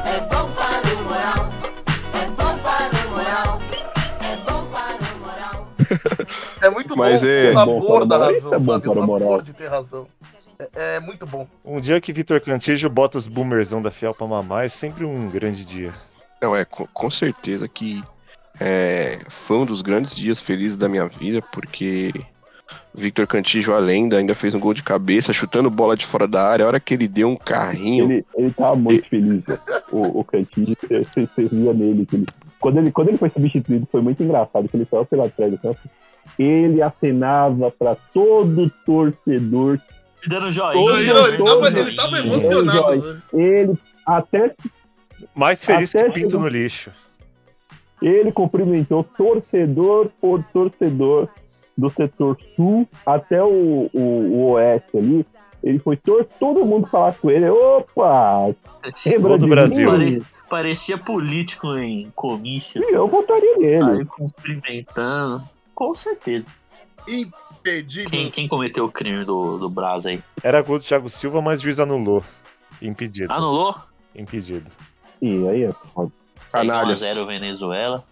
é bom para o moral, é muito Mas bom é- o sabor É bom da moral, razão, é bom sabe? Para o moral. sabor de ter razão. É, é muito bom. Um dia que Vitor Cantijo bota os boomerzão da Fiel pra mamar é sempre um grande dia. Não, é com, com certeza que é, foi um dos grandes dias felizes da minha vida, porque Victor Cantijo, a lenda, ainda fez um gol de cabeça, chutando bola de fora da área. A hora que ele deu um carrinho. Ele, ele tava muito feliz, né? o, o Cantinho, você você via nele. Que ele, quando, ele, quando ele foi substituído, foi muito engraçado, que ele saiu pela trás do campo. Ele acenava para todo torcedor. Dando Todo- joinha. Ele, não, ele, tava, todo ele tava emocionado. né? Ele até Mais feliz Até que pinto chegou- no lixo. ele cumprimentou torcedor por torcedor do setor sul até o, o, o oeste ali. Ele foi tor todo mundo falar com ele. Opa! Lembra Todo de o Brasil. mim? Parecia político em comício. Eu votaria nele. Aí cumprimentando. Com certeza. Impedido. Quem, quem cometeu o crime do, do Brás aí? Era gol do Thiago Silva, mas o juiz anulou. Impedido. Anulou? Impedido. E aí é foda. Canalhas. 1x0 Venezuela.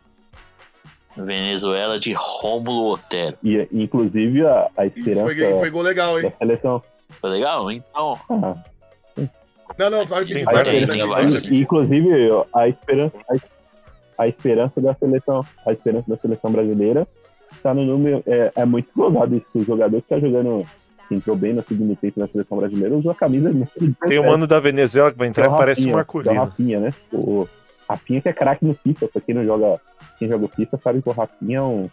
Venezuela de Rômulo Otero. E, inclusive, a, a esperança Foi, foi gol legal, da hein? seleção. Foi legal? Então, Ah, Não, não, vai Tem tem, tem várias. inclusive, a esperança, a, a esperança da seleção, a esperança da seleção brasileira está no número. É, é muito explosado isso. O jogador que está jogando, que entrou bem no segundo tempo na seleção brasileira, usou a camisa Tem o 17, mano da Venezuela que vai é entrar o que parece um Rafinha, que é. Rafinha, né? O Rafinha que é craque no FIFA, pra quem não joga, quem joga o FIFA sabe que o Rafinha é um-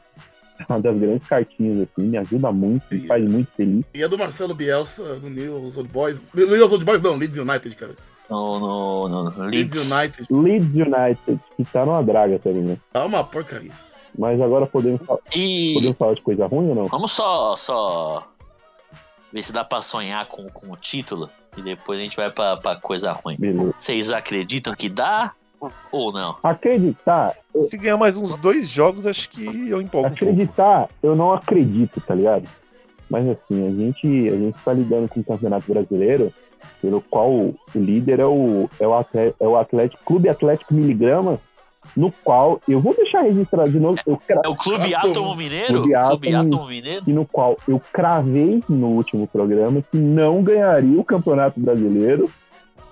é uma das grandes cartinhas, assim, me ajuda muito, me faz muito feliz. E a do Marcelo Bielsa, do News Old Boys. News Old Boys não, Leeds United, cara. no, no, no Leeds Leeds. United. Leeds United, que tá numa draga também, né? Tá uma porcaria. Mas agora podemos, fa- E podemos falar de coisa ruim ou não? vamos só, só ver se dá pra sonhar com, com o título. E depois a gente vai pra, pra coisa ruim. Beleza. Vocês acreditam que dá ou não? Acreditar, Se ganhar mais uns dois jogos, acho que eu empolgo um pouco. acreditar, eu não acredito, tá ligado? Mas assim, a gente a gente está lidando com o Campeonato Brasileiro, pelo qual o líder é o, é o, Atlético, é o Atlético Clube Atlético Miligrama, no qual eu vou deixar registrado de novo. Eu cra- É o Clube Átomo. Átomo Mineiro? Clube Clube Átomo. Mineiro? e no qual eu cravei no último programa que não ganharia o Campeonato Brasileiro.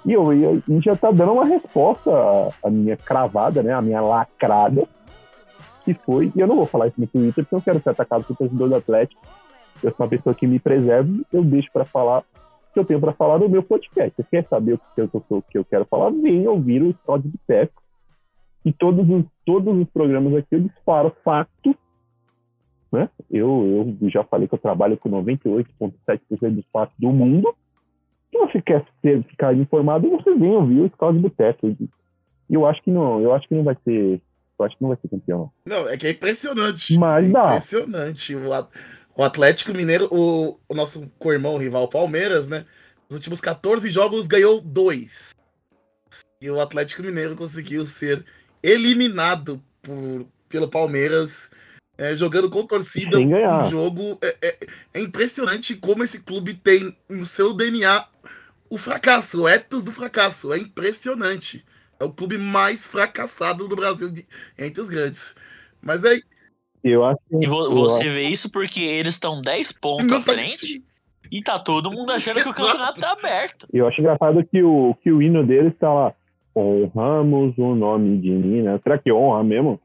E eu, e a gente já tá dando uma resposta à, minha cravada, né? A minha lacrada. Que foi, e eu não vou falar isso no Twitter porque eu não quero ser atacado por torcedor do Atlético. Eu sou uma pessoa que me preserva, eu deixo para falar o que eu tenho para falar no meu podcast. Você quer saber o que eu, o que eu quero falar? Venha ouvir o Código de Teco. E todos os, todos os programas aqui eu disparo fatos né? Eu, eu já falei que eu trabalho com 98,7% dos fatos do mundo. Se você quer ser, ficar informado, você vem ouvir o de Boteco. E eu acho que não, eu acho que não vai ser, eu acho que não vai ser campeão. não. É que é impressionante. Mas é dá. Impressionante. O, At- o Atlético Mineiro, o, o nosso co-irmão rival Palmeiras, né? Nos últimos 14 jogos ganhou dois. E o Atlético Mineiro conseguiu ser eliminado por, pelo Palmeiras, é, jogando com torcida. Um jogo. É, é- é impressionante como esse clube tem no seu DNA o fracasso, o ethos do fracasso. É impressionante. É o clube mais fracassado do Brasil de- entre os grandes. Mas é Eu acho que E vo- você vê isso porque eles estão 10 pontos à tá- frente e tá todo mundo achando que o campeonato tá aberto. eu acho engraçado que o, que o hino deles tá lá. Honramos o nome de Minas. Será que honra mesmo?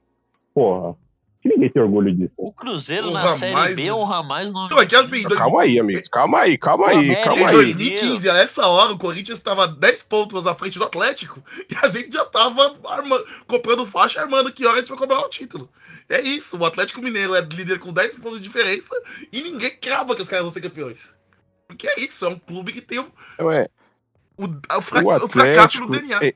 Porra. Que ninguém tem orgulho disso. O Cruzeiro na Honra Série mais, B honra mais o nome. Não, é que assim, dois- Calma aí, amigo. Calma aí, calma aí, América calma em aí. 2015, a essa hora, o Corinthians estava 10 pontos à frente do Atlético e a gente já tava arma- comprando faixa armando que hora a gente vai comemorar o título. É isso, o Atlético Mineiro é líder com 10 pontos de diferença e ninguém crava que os caras vão ser campeões. Porque é isso, é um clube que tem o, Não é, o, o fra- o o fracasso no Atlético. DNA. é-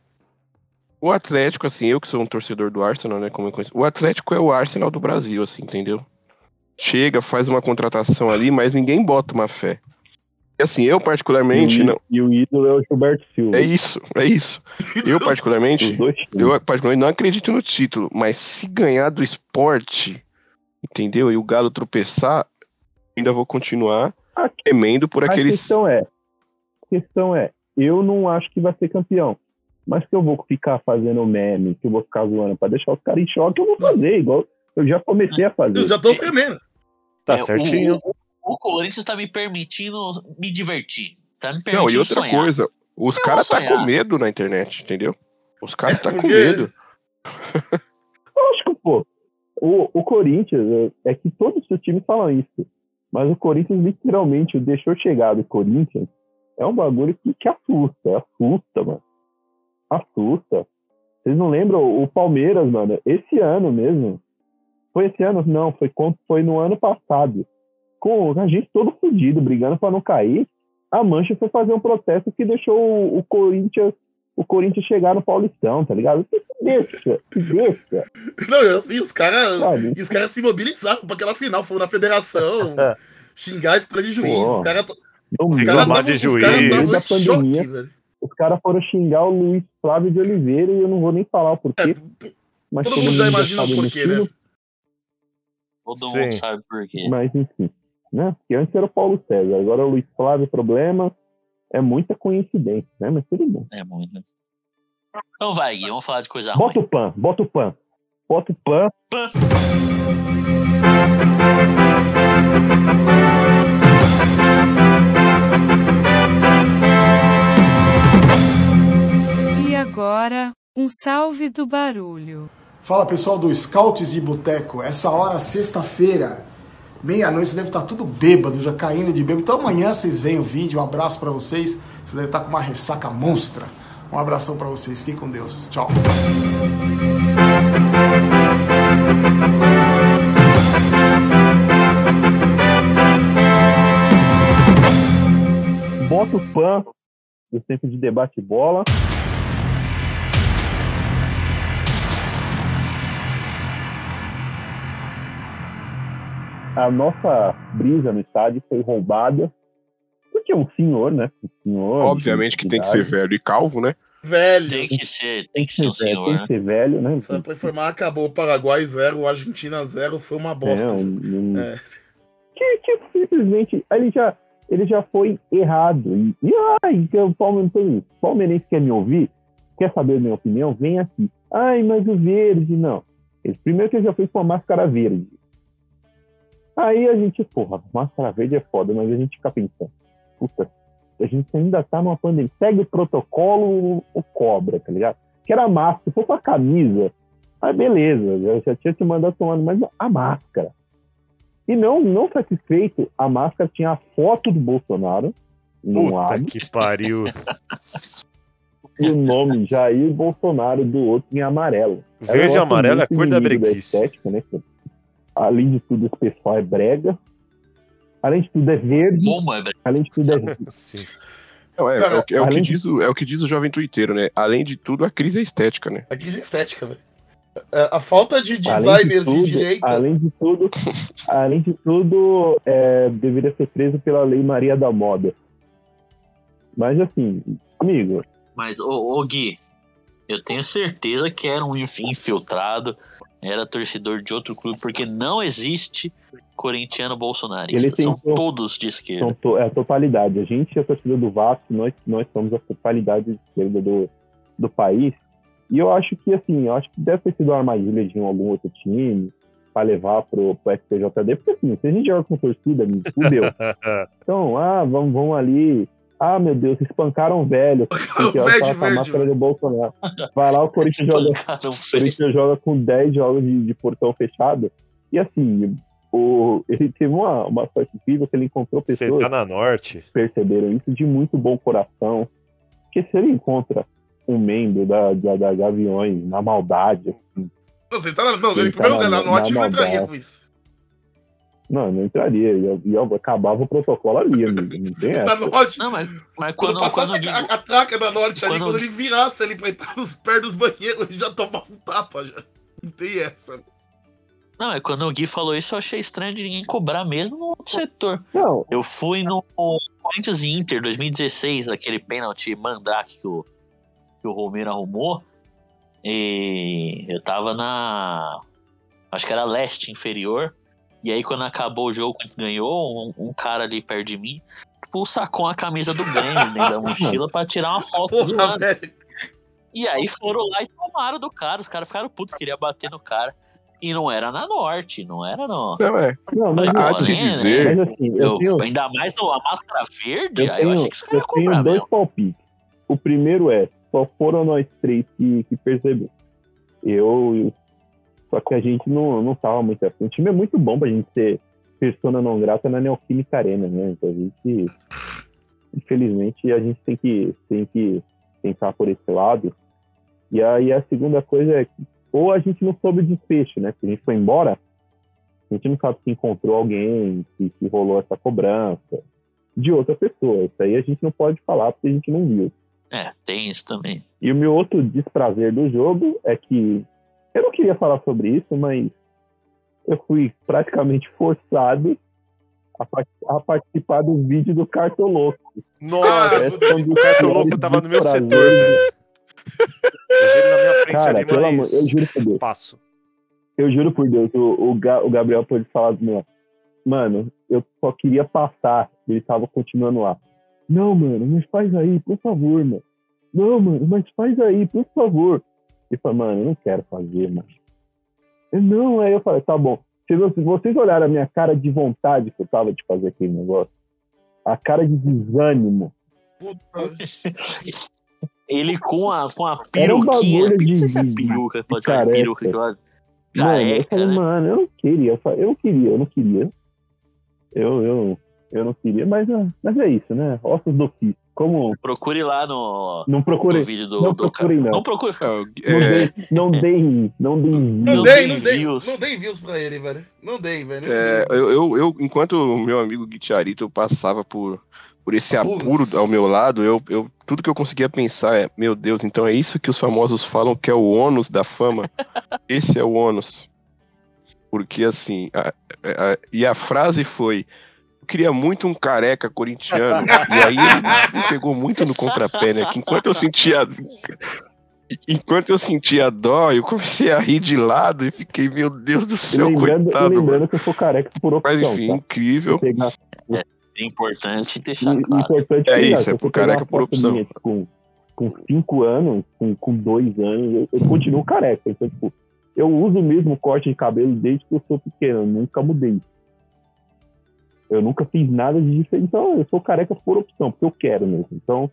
o Atlético, assim, eu que sou um torcedor do Arsenal, né? Como eu conheço, o Atlético é o Arsenal do Brasil, assim, entendeu? Chega, faz uma contratação ali, mas ninguém bota uma fé. E assim, eu particularmente e, o- não. e o ídolo é o Gilberto Silva. É isso, é isso. Eu particularmente, eu particularmente não acredito no título, mas se ganhar do esporte, entendeu? E o Galo tropeçar, ainda vou continuar A temendo por A aqueles. questão é, a questão é, eu não acho que vai ser campeão. Mas que eu vou ficar fazendo meme, que eu vou ficar zoando pra deixar os caras em choque, eu vou fazer, igual eu já comecei a fazer. Eu já tô tremendo. Tá É, certinho. O, o, o Corinthians tá me permitindo me divertir. Tá me Não, permitindo e outra sonhar. coisa, os caras tá com medo na internet, entendeu? Os caras tá com medo. Lógico, pô. O, o Corinthians, é, é que todos os times falam isso. Mas o Corinthians literalmente o deixou chegar do Corinthians. É um bagulho que, que assusta, assusta, mano. Assusta. Vocês não lembram o Palmeiras, mano? Esse ano mesmo. Foi esse ano? Não, foi, quando- foi no ano passado. Com a gente todo fudido, brigando pra não cair. A Mancha foi fazer um protesto que deixou o, o Corinthians o Corinthians chegar no Paulistão, tá ligado? Que deixa, que deixa, Não, eu, assim, os caras. os caras se mobilizaram pra aquela final, foram na federação, xingar esse de juiz. Pô. Os caras Não os caras de juiz. tavam Da em choque, pandemia. velho. Os caras foram xingar o Luiz Flávio de Oliveira e eu não vou nem falar o porquê. É, mas todo mundo já imagina o sabe porquê, né? Todo Sim. mundo sabe por quê. Mas enfim, né? Porque antes era o Paulo César, agora é o Luiz Flávio, problema é muita coincidência, né? Mas tudo bem. É muito. Então vai, Gui, vamos falar de coisa Bota ruim. o pan, bota o pan. Bota o pan. Pan. E agora, um salve do barulho. Fala pessoal do Scouts de Boteco, essa hora, sexta-feira, meia-noite, você deve estar tudo bêbado, já caindo de bêbado. Então amanhã vocês veem o vídeo, um abraço pra vocês. Você deve estar com uma ressaca monstra. Um abração pra vocês, fiquem com Deus. Tchau. Bota o pan. Do tempo de debate bola. A nossa brisa no estádio foi roubada. Porque um senhor, né? Um senhor. Obviamente que tem que ser velho. velho e calvo, né? Velho. Tem que ser, tem que ser um Tem senhor, que né? ser velho, né? Só pra informar, acabou o Paraguai 0, o Argentina 0, foi uma bosta. É, um- um- É. Que, que simplesmente ele já, ele já foi errado. E, e ai, que o palmeirense, o palmeirense quer me ouvir, quer saber a minha opinião, vem aqui. Ai, mas o verde, não. Ele, primeiro que ele já fez com a máscara verde. Aí a gente, porra, máscara verde é foda, mas a gente fica pensando, puta, a gente ainda tá numa pandemia, segue o protocolo, o cobra, tá ligado? Que era máscara, se for a camisa, aí beleza, eu já tinha te mandado tomando, mas a máscara. E não, não satisfeito, a máscara tinha a foto do Bolsonaro num Puta lado que pariu. e o nome Jair Bolsonaro do outro em amarelo. Verde e amarelo é a cor da breguice. estética, né? Além de tudo, esse pessoal é brega. Além de tudo, é verde. Como é, velho? Além de tudo, é Sim. Não, é, é o, que- é o que de- diz o, é o que diz o jovem tuiteiro, né? Além de tudo, a crise é estética, né? A crise estética, velho. É, A falta de além de designers de, tudo, direita. além de tudo, além de tudo, é, deveria ser preso pela Lei Maria da Moda. Mas assim, amigo, Mas, ô, ô Gui, eu tenho certeza que era um inf- infiltrado, era torcedor de outro clube, porque não existe corintiano bolsonarista. Ele São tentou- todos de esquerda. to- é a totalidade. A gente, a torcida do Vasco, nós, nós somos a totalidade de esquerda do, do país. E eu acho que, assim, eu acho que deve ter sido uma armadilha de um, algum outro time para levar pro, pro SPJD, porque assim, se a gente joga com torcida, amigo, fudeu. Então, ah, vamos, vamos ali. Ah, meu Deus, espancaram o velho. Porque ela tava com a máscara do Bolsonaro. Vai lá, o Corinthians joga, o Corinthians joga com 10 jogos de, de portão fechado. E assim, o, ele teve uma, uma sorte incrível que ele encontrou Você pessoas tá na norte. que perceberam isso de muito bom coração. Porque se ele encontra um membro da, da, da Gaviões na maldade, assim, Não, você tá na, não, Ele tá primeiro lugar, na- na norte na não entraria maldade. com isso. Não, não entraria. Ia, ia, acabava o protocolo ali, amigo. Não tem Na essa. norte, Não, mas, mas quando, quando, quando, passasse o a, Gui- a traca da norte ali, quando- quando ele virasse ali pra entrar nos pés dos banheiros, ele já tomava um tapa já. Não tem essa. Não, é quando o Gui falou isso, eu achei estranho de ninguém cobrar mesmo no outro setor. Não, Eu fui no Corinthians e Inter 2016, aquele pênalti mandrake que o, que o Romero arrumou. E eu tava na. Acho que era leste inferior. E aí, quando acabou o jogo, quando ganhou, um, um cara ali perto de mim, tipo, sacou a camisa do Grêmio dentro da mochila pra tirar uma foto Porra, zoando. velho. E aí foram lá e tomaram do cara. Os caras ficaram putos, queria bater no cara. E não era na norte, não era no. Não, é. não, mas, Há de né, dizer. mas assim, eu, Eu, tenho, ainda mais no, a máscara verde, eu aí eu tenho, achei que os caras iam tenho dois mesmo. palpites. O primeiro é, só foram nós três que, que perceberam. Eu, eu- só que a gente não, não tava muito assim. O time é muito bom pra gente ser persona não grata na Neoquímica Arena, né? Então a gente, infelizmente, a gente tem que, tem que pensar por esse lado. E aí a segunda coisa é que, ou a gente não soube o desfecho, né? Se a gente foi embora, a gente não sabe se encontrou alguém, se, se rolou essa cobrança de outra pessoa. Isso aí a gente não pode falar porque a gente não viu. É, tem isso também. E o meu outro desprazer do jogo é que eu não queria falar sobre isso, mas eu fui praticamente forçado a, part- a participar do vídeo do Cartoloco. Nossa, Essa é o Cartoloco tava no meu desprazeres. setor, velho. Eu vi ele na minha frente Cara, ali, pelo amor, eu juro por Deus. Passo. Eu juro por Deus, o, o, o Gabriel pode falar do meu. Mano, eu só queria passar. Ele tava continuando lá. Não, mano, mas faz aí, por favor, mano. Não, mano, mas faz aí, por favor. Ele falou, mano, eu não quero fazer, mano. Eu, não, aí eu falei, tá bom. Se vocês, olharam a minha cara de vontade que eu tava de fazer aquele negócio, a cara de desânimo. Ele com a, com a Era um peruquinha. bagulho não de- sei se é de- peruca, pode de ser peruca. aquela Mano, eu falei, né? mano, eu não queria, eu falei, eu não queria, eu não queria. Eu, eu, eu não queria, mas, ah, mas é isso, né? Ossos do ofício. Como Procure lá no, não no procurei, vídeo do, não do procurei, não. Não procure. É, não é, dei, não dei, não dei Não tem não dei. views. Não dei views pra ele, velho. Não dei, velho. é, eu, eu, eu, enquanto o meu amigo Guitiarito passava por, por esse Apuros. apuro ao meu lado, eu, eu, tudo que eu conseguia pensar é, meu Deus, então é isso que os famosos falam que é o ônus da fama? Esse é o ônus. Porque assim, a- a- a- e a frase foi, eu queria muito um careca corintiano, e aí ele me pegou muito no contrapé, né? Que enquanto eu sentia Enquanto eu sentia dó, eu comecei a rir de lado e fiquei, meu Deus do céu, lembrando, coitado. mano. lembrando que eu sou careca por opção. Mas enfim, tá? incrível. Pegar- É importante E- deixar claro. importante É isso, é pegar careca por opção. minha, tipo, Com, com cinco anos, com, com dois anos, eu, eu continuo careca. Então, tipo, eu uso o mesmo corte de cabelo desde que eu sou pequeno, eu nunca mudei. Eu nunca fiz nada de diferente. Então, eu sou careca por opção, porque eu quero mesmo. Então,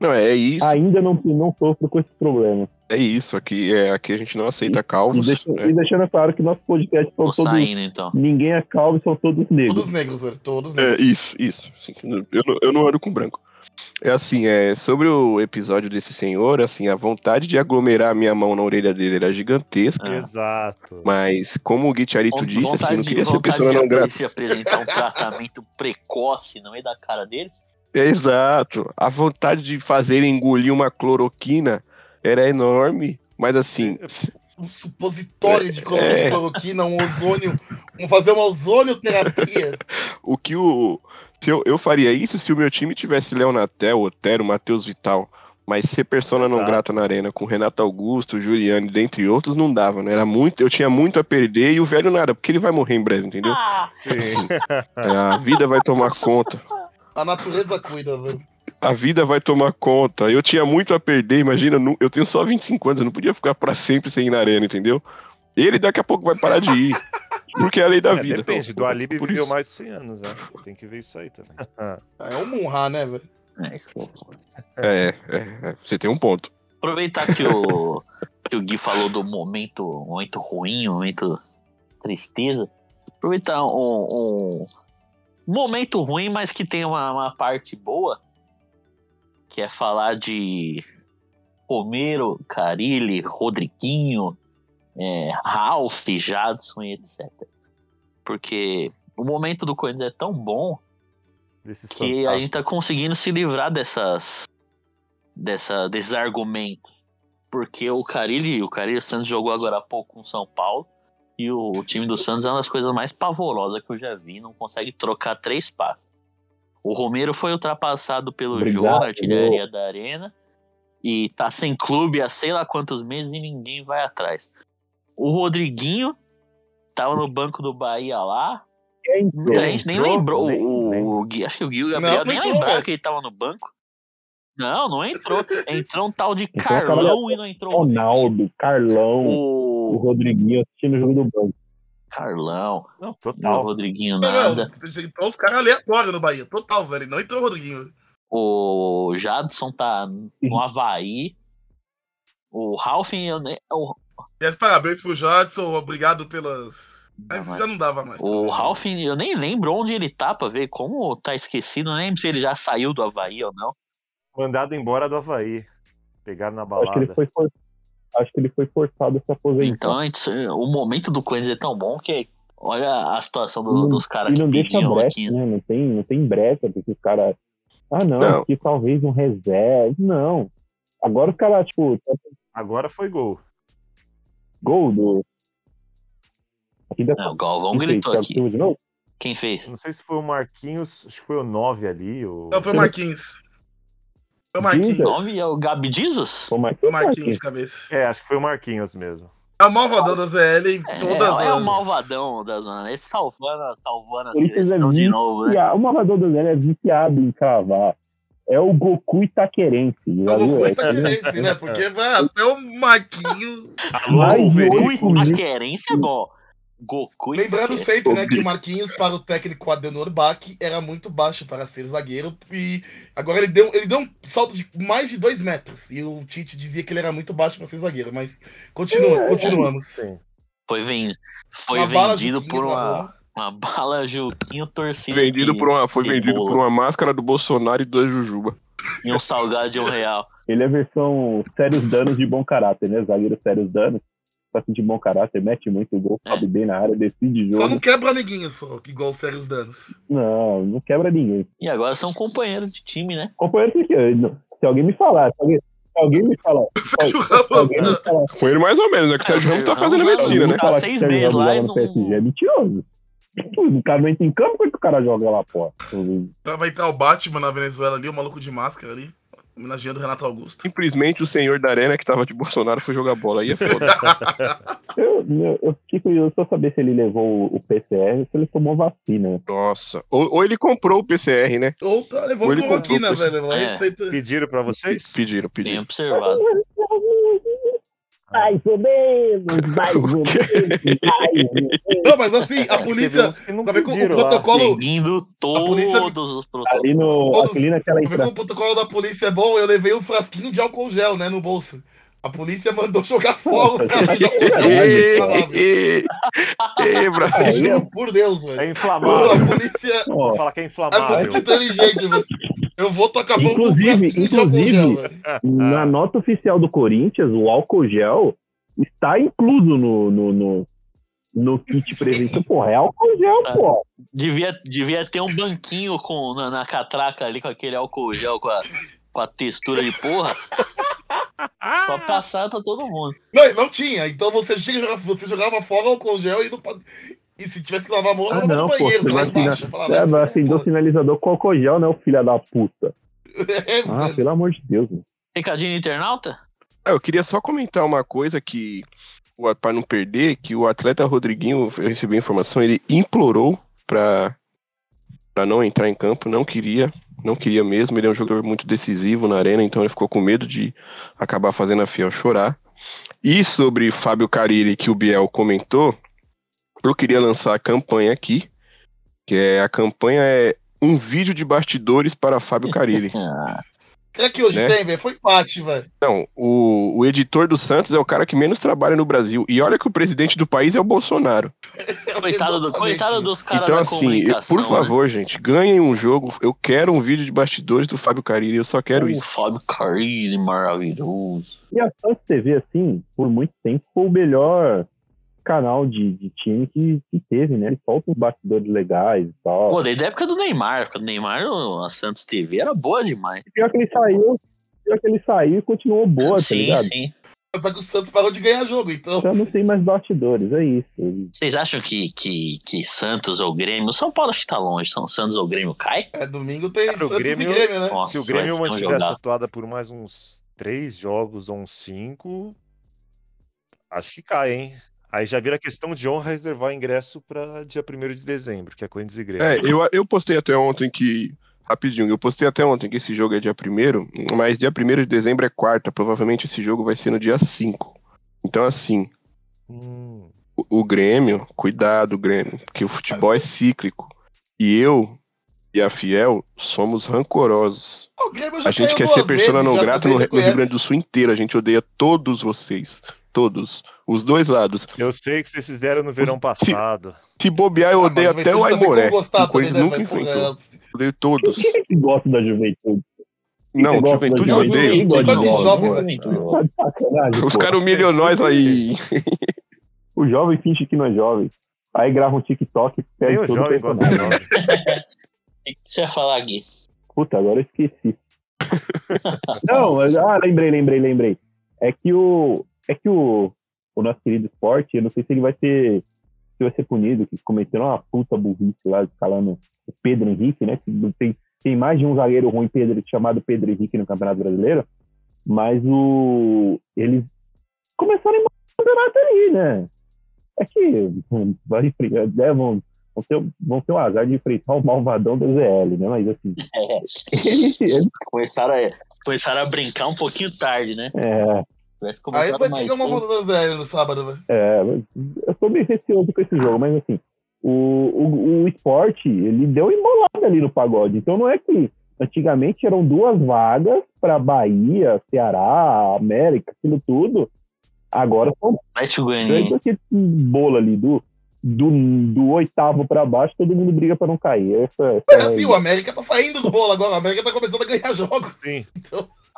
Não, é isso, ainda não, não sofro com esse problema. é isso. Aqui, é, aqui a gente não aceita E, calvos. deixa- né? e deixando claro que nosso podcast são Tô todos. saindo então. Ninguém é calvo, são todos negros. Todos negros, velho. Todos É, negros. isso, isso. Sim, Eu, não- eu não ando com branco. É assim, é, sobre o episódio desse senhor, assim, a vontade de aglomerar a minha mão na orelha dele era gigantesca. Ah. Exato. Mas, como o Guicharito disse, assim, não de, queria ser pessoa de, não grata. de apresentar um tratamento precoce no meio da cara dele. É, exato. A vontade de fazer engolir uma cloroquina era enorme. Mas assim, Um supositório de É. cloroquina, um ozônio. Vamos fazer uma ozonioterapia. o que o. Se eu, eu faria isso se o meu time tivesse Leonatel, Otero, Matheus Vital. Mas ser persona não Exato. grata na arena com Renato Augusto, Juliane, dentre outros, não dava, né? Era muito, eu tinha muito a perder e o velho nada, porque ele vai morrer em breve, entendeu? Sim. A vida vai tomar conta. A natureza cuida, velho. A vida vai tomar conta. Eu tinha muito a perder, imagina, eu tenho só 25 anos, eu não podia ficar pra sempre sem ir na arena, entendeu? Ele daqui a pouco vai parar de ir. Porque é a lei da É, vida. depende, do Alibi Por viveu isso. mais de 100 anos, né? Tem que ver isso aí também. É um Munha, né, velho? É, isso É, é, é, você tem um ponto. Aproveitar que o, que o Gui falou do momento, momento ruim, momento tristeza. Aproveitar um, um momento ruim, mas que tem uma, uma parte boa. Que é falar de Romero, Carilli, Rodriguinho, é, Ralph, Jadson e etc. Porque o momento do Corinthians é tão bom Desses que a gente tá conseguindo se livrar dessas dessa, desses argumentos. Porque o Carilli, o Carilli Santos jogou agora há pouco com São Paulo e o, o time do Santos é uma das coisas mais pavorosas que eu já vi, não consegue trocar três passos. O Romero foi ultrapassado pelo Obrigado, Jô artilharia da Arena e tá sem clube há sei lá quantos meses e ninguém vai atrás. O Rodriguinho tava no banco do Bahia lá, Quem Muita gente nem entrou? lembrou. Nem o, lembro. o Gui, acho que o Gui o Gabriel Não, nem entrou, velho. que ele tava no banco. Não, não entrou. Entrou um tal de Entrou o cara Carlão e não entrou o Ronaldo, Carlão, o O Rodriguinho assistindo o jogo do banco. Carlão. Não, Não, o total. Rodriguinho nada. não, Então os caras aleatórios no Bahia. Total, velho. Não entrou o Rodriguinho. O Jadson tá no Havaí. O Ralph, eu nem. O, E as parabéns pro Jadson. Obrigado pelas. Mas já não dava mais. o Ralph, eu nem lembro onde ele tá pra ver como tá esquecido. Não lembro se ele já saiu do Havaí ou não. Mandado embora do Havaí. Pegaram na Acho que, balada. ele foi for- Acho que ele foi forçado a se aposentar. Então, o momento do Corinthians é tão bom que olha a situação do- não- dos caras e que não deixa brecha, aqui. né? Não tem, não tem brecha, porque os caras. Ah, não, Não. que talvez um reserva. Não. Agora os caras, tipo, Agora foi gol. Gol do. Aqui da Não, o Galvão Quem fez? gritou Thiago aqui. Novo? Quem fez? Não sei se foi o Marquinhos, acho que foi o 9 ali. O... Não, foi o Marquinhos. Foi o Marquinhos. Diga. Nome é o Gabi Jesus? Foi o Marquinhos de cabeça. É, acho que foi o Marquinhos mesmo. É o malvadão da ZL em É, todas é as... o malvadão da zona. Esse salvando, salvando a Corinthians é seleção de novo, né? O Malvador do Zé é viciado em cravar. É o Goku Itaquerense. É o? Goku É Itaquerense, né? Porque vai até o Marquinhos. Alô, Goku Itaquerense é bom. Goku Lembrando sempre, né, que o Marquinhos para o técnico Adenor Bach era muito baixo para ser zagueiro e agora ele deu, ele deu um salto de mais de dois metros e o Tite dizia que ele era muito baixo para ser zagueiro, mas continua, É, continuamos. Sim. Foi, ven... foi Uma vendido por uma. Uma bala Juquinho torcida. Vendido que- por uma, foi vendido bola. por uma máscara do Bolsonaro e dois Jujuba. E um salgado de um real. Ele é a versão sérios danos de bom caráter, né? Zagueiro sérios danos. Só que de bom caráter, mete muito gol, É. sobe bem na área, decide Só jogo. não quebra ninguém só, que igual Sérios Danos. Não, não quebra ninguém. E agora são companheiros de time, né? Companheiro, se, se alguém me falar, se alguém, se alguém me falar, se, Sérgio se alguém me Ramos, falar, Com ele mais ou menos, né? Que o Sérgio Ramos tá fazendo Ramos, medicina, né? tá seis meses lá e não- PSG é mentiroso. O cara não entra em campo, como é que o cara joga lá, pô? Vai entrar o Batman na Venezuela ali, o maluco de máscara ali. Homenageando o Renato Augusto. Simplesmente o senhor da arena que tava de Bolsonaro foi jogar bola. Aí é foda. Eu, eu, eu fiquei curioso pra saber se ele levou o PCR ou se ele tomou vacina. Nossa. Ou, ou ele comprou o PCR, né? Ou tá, levou Ou cloroquina, velho. É. receita. Pediram pra vocês? Pediram, Bem pediram. observado. Mais ou menos, mais ou menos, mais ou menos. Não, mas assim, a polícia. uns que não Vai ver com o protocolo. Seguindo polícia- todos os protocolos. Ali, no, Todos- ali naquela entrada. como o protocolo da polícia é bom, eu levei um frasquinho de álcool gel, né, no bolso. A polícia mandou jogar fora o frasquinho de álcool gel. Ê, ê, Brasil. Juro por Deus, É velho. inflamável. A polícia falar que é é inflamável. muito inteligente, velho. Eu vou tocar fogo Inclusive- inclusive- gel. Na nota oficial do Corinthians, o álcool gel está incluso no, no, no, no kit presente. Porra, é álcool gel, Ah. pô. Devia, devia ter um banquinho com, na, na catraca ali com aquele álcool gel com a, com a textura de porra. pra passar pra todo mundo. Não, não tinha. Então você, chega, jogava- você jogava fora o álcool gel e não. E se tivesse que lavar a mão, Ah, lavava não, no pô. banheiro, lá embaixo. Eu falava, é, assim, vai acender o sinalizador com álcool gel, né, o filho da puta? É, Ah, pelo amor de Deus. mano. Recadinho internauta? Ah, Eu queria só comentar uma coisa que, o- pra não perder, que o atleta Rodriguinho, eu recebi a informação, ele implorou pra, pra não entrar em campo, não queria, não queria mesmo, ele é um jogador muito decisivo na arena, então ele ficou com medo de acabar fazendo a Fiel chorar. E sobre Fábio Carilli, que o Biel comentou, eu queria lançar a campanha aqui, que é a campanha é um vídeo de bastidores para Fábio Carilli. Ah, É que hoje né? tem, velho. Foi empate, velho. Não, o, o editor do Santos é o cara que menos trabalha no Brasil. E olha que o presidente do país é o Bolsonaro. coitado, do, coitado dos caras então, da assim, eu- comunicação. por né? favor, gente, ganhem um jogo. Eu quero um vídeo de bastidores do Fábio Carilli. Eu só quero O isso. Fábio Carilli, maravilhoso. E a Santos TV, assim, por muito tempo, foi o melhor canal de, de time que, que teve, né? Ele solta uns bastidores legais e tal. Pô, desde a época do Neymar. Época do Neymar, a Santos TV era boa demais. Pior que ele saiu, pior que ele saiu e continuou boa, tá sim, ligado? sim. Só que o Santos parou de ganhar jogo, então. Já não tem mais bastidores, é isso. Vocês acham que, que, que Santos ou Grêmio. São Paulo acho que tá longe. São Santos ou Grêmio cai? É, domingo tem Cara, o Santos Grêmio- e Grêmio, né? Nossa, Se o Grêmio mantiver essa atuada por mais uns três jogos ou uns cinco, acho que cai, hein? Aí já vira questão de honra reservar ingresso para dia 1 de dezembro, que é Corinthians e Grêmio. É, eu, eu postei até ontem que. Rapidinho, eu postei até ontem que esse jogo é dia 1 mas dia 1 de dezembro é quarta. Provavelmente esse jogo vai ser no dia 5. Então, assim, Hum, o, o Grêmio, cuidado, Grêmio, porque o futebol é cíclico. E eu e a Fiel somos rancorosos. O Grêmio já A gente quer ser persona vezes, não grata no, no Rio. Grande do Sul inteiro. A gente odeia todos vocês. Todos. Os dois lados. eu sei que vocês fizeram no verão passado. Se bobear, eu Ah, odeio mas até o Aimoré. O Corinthians nunca né, velho? enfrentou. Porra, Odeio todos. Quem é que gosta da juventude? Não, juventude eu odeio. Tá Os caras humilham nós aí. O jovem finge que não é jovem. Aí grava um TikTok e Nem perde o jovem gosta de personagem. jovem. O que você ia falar aqui? Puta, agora eu esqueci. não, mas, ah, lembrei, lembrei, lembrei. É que o. É que o, o nosso querido esporte, eu não sei se ele vai ser. Se vai ser punido, que cometeu uma puta burrice lá, escalando o Pedro Henrique, né? Que tem, tem mais de um zagueiro ruim Pedro, chamado Pedro Henrique no Campeonato Brasileiro. Mas o. Eles começaram a campeonato ali, né? É que vai enfrentar, né, vão, vão, ter, vão ter o azar de enfrentar o malvadão do ZL, né? Mas assim, É, começaram, a, começaram a brincar um pouquinho tarde, né? É, Tivesse Aí começado vai mais pegar uma cedo. volta do Zé no sábado, velho. é, eu tô meio receoso com esse jogo, mas assim, o, o, o esporte, ele deu embolada ali no pagode. Então não é que antigamente eram duas vagas para Bahia, Ceará, América, aquilo tudo. Agora são três aquele bolo ali, do, do, do oitavo para baixo, todo mundo briga para não cair. Essa, É essa assim, o América tá saindo do bolo agora. O América tá começando a ganhar jogos. Sim,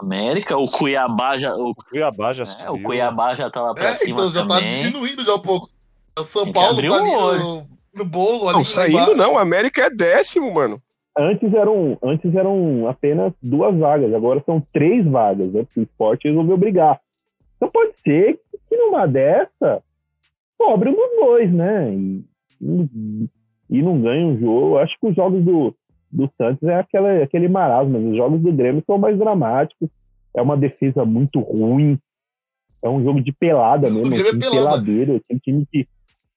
América, o Cuiabá já. O, o Cuiabá já é, o Cuiabá já tá lá pra É, cima então já tá também. diminuindo já um pouco. O São Paulo tá ali no, no bolo ali. Não, saindo não. A América é décimo, mano. Antes eram, antes eram apenas duas vagas, agora são três vagas, né? Porque o esporte resolveu brigar. Então pode ser que numa dessa sobre um dos dois, né? E, e, e não ganha um jogo. Acho que os jogos do, do Santos é aquela, aquele marasmo. Os jogos do Grêmio são mais dramáticos. É uma defesa muito ruim. É um jogo de pelada mesmo, é assim, peladeiro. Aquele time que.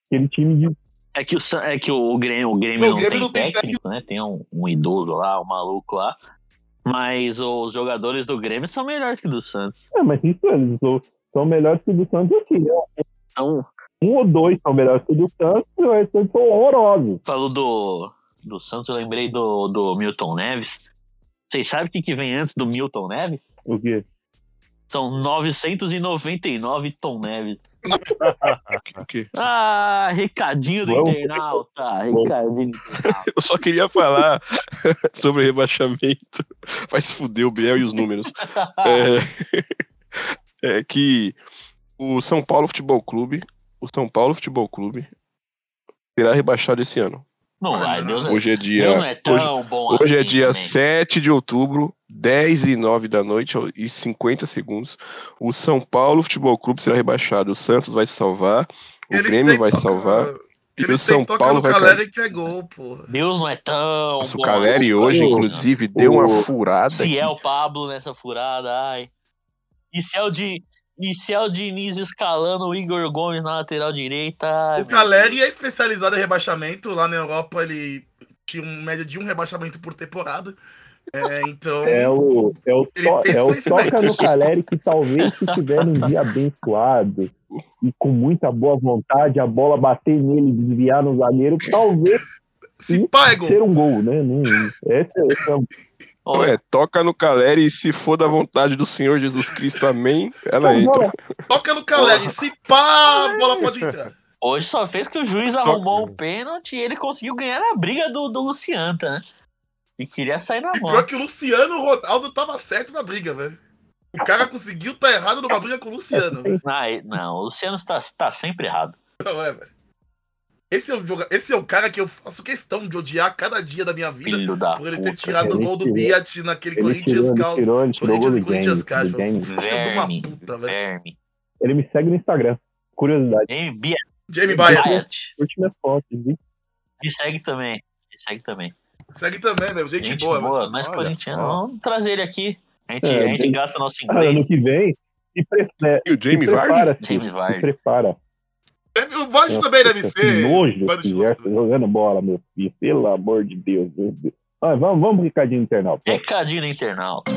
Aquele time de. É que o, é que o Grêmio, o Grêmio Não, o não, Grêmio tem não tem técnico, né? Tem um, um idoso lá, um maluco lá. Mas os jogadores do Grêmio são melhores que do Santos. É, mas isso eles são, são melhores que o do Santos assim, né? Então, Um ou dois são melhores que o do Santos, e o restante são horrorosos. falou do, do Santos, eu lembrei do, do Milton Neves. Vocês sabem o que, que vem antes do Milton Neves? O quê? São 999 Tom Neves. O quê? Ah, recadinho do Vamos. internauta. Recadinho do internauta. Eu só queria falar sobre rebaixamento. Vai se fuder o Biel e os números. É, é que o São Paulo Futebol Clube, o São Paulo Futebol Clube será rebaixado esse ano. Não vai, Deus, Hoje é dia, Deus não é tão hoje, bom hoje é assim dia também. 7 de outubro, 10 e 9 da noite e 50 segundos. O São Paulo Futebol Clube será rebaixado. O Santos vai se salvar, o Eles Grêmio vai toca- salvar e o Eles São Paulo vai Caleri que é gol, porra. Deus não é tão Nossa, o bom Caleri assim. hoje, o- inclusive, deu uma o- furada. Se é aqui. o Pablo nessa furada, ai. E se é o, de, e é o Diniz escalando o Igor Gomes na lateral direita. O Caleri é especializado em rebaixamento. Lá na Europa ele tinha uma média de um rebaixamento por temporada. É, então. É o, é o, to- é o toca no Caleri que talvez se tiver um dia abençoado e com muita boa vontade, a bola bater nele e desviar no zagueiro, talvez Se pá, é gol. ser um gol, né? Esse, esse é o- Olha, Ué, toca no Caleri e se for da vontade do Senhor Jesus Cristo, amém, ela Não, entra. Toca no Caleri. Se pá, a bola pode entrar. hoje só fez que o juiz arrumou um pênalti e ele conseguiu ganhar a briga do, do Lucianta, né? E queria sair na mão. pior que o Luciano Ronaldo tava certo na briga, velho. O cara conseguiu tá errado numa briga com o Luciano, não, o Luciano está, tá sempre errado. Não é, velho. Esse é, o joga- esse é o cara que eu faço questão de odiar cada dia da minha vida Filho da por ele ter puta. tirado o gol do Biat naquele Ele Corinthians Cal. Corinthians, velho. verme. Ele me segue no Instagram. Curiosidade. Jamie Bia- Jamie. Byatt. Curte minhas fotos, viu? Me segue também. Me segue também. Segue também, meu. Gente, Gente boa, boa, velho. mas corintiano. Vamos trazer ele aqui. A gente, É, a gente bem- gasta nosso Ah, ano inglês. que vem, se, pre é, E o se Jamie Vardy? prepara, filho, James se Vardy. prepara. Deve- O Nossa, também deve que ser. nojo Gerson jogando bola, meu filho. Pelo amor de Deus. meu Deus. Ah, vamos, vamos pro recadinho internal. Recadinho no internauta.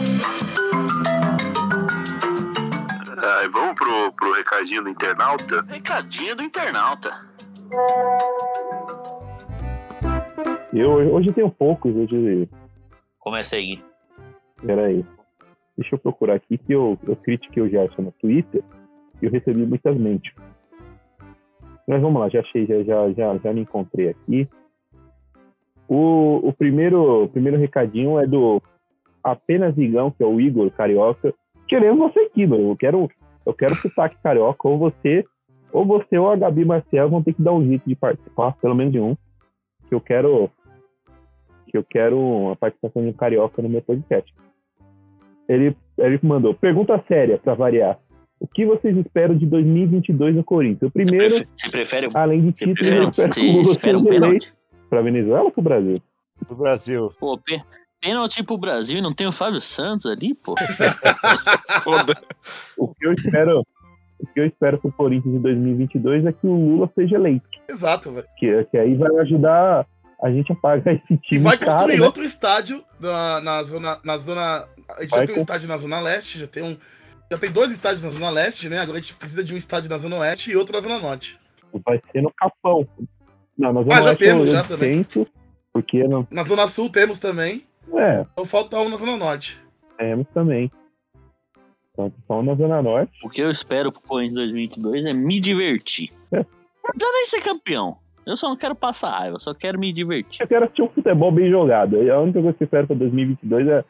vamos pro, pro recadinho do internauta? Recadinho do internauta. Eu, hoje eu tenho poucos. Hoje, Começa aí, Gui. peraí. Deixa eu procurar aqui que eu, eu critiquei o Gerson no Twitter e eu recebi muitas mentes. Mas vamos lá, já achei, já, já, já, já me encontrei aqui. O, o, primeiro, o primeiro recadinho é do apenas Igão, que é o Igor Carioca. Querendo você aqui, meu. Eu quero, eu quero sotaque carioca. Ou você, ou você ou a Gabi Marcel vão ter que dar um jeito de participar, pelo menos de um. Que eu quero. Que eu quero uma participação de um carioca no meu podcast. Ele, ele mandou, pergunta séria para variar. O que vocês esperam de 2022 no Corinthians? O primeiro, Você prefere, você prefere, além de você título, prefere, eu espero você que o um eleito pênalti? para Venezuela ou para o Brasil? Do Brasil. Pô, pê- pênalti pro Brasil e não tem o Fábio Santos ali, pô. O que eu espero, o que eu espero pro Corinthians em 2022 é que o Lula seja eleito, Exato, velho. que, que aí vai ajudar a gente a pagar esse E time vai caro, construir né? outro estádio na, na zona. Na zona. A gente Vai já tem um com- estádio na Zona Leste, já tem um. Já tem dois estádios na Zona Leste, né? Agora a gente precisa de um estádio na Zona Oeste e outro na Zona Norte. Vai ser no Capão. Não, nós Ah, vamos já lá, temos, eu já também. porque não, Na Zona Sul temos também. é, Então falta um na Zona Norte. temos também. Então, só na Zona Norte. O que eu espero pro Corinthians 2022 é me divertir. É. Não nem ser campeão. Eu só não quero passar raiva, eu só quero me divertir. Eu quero assistir um futebol bem jogado. E A única coisa que eu espero para 2022 é,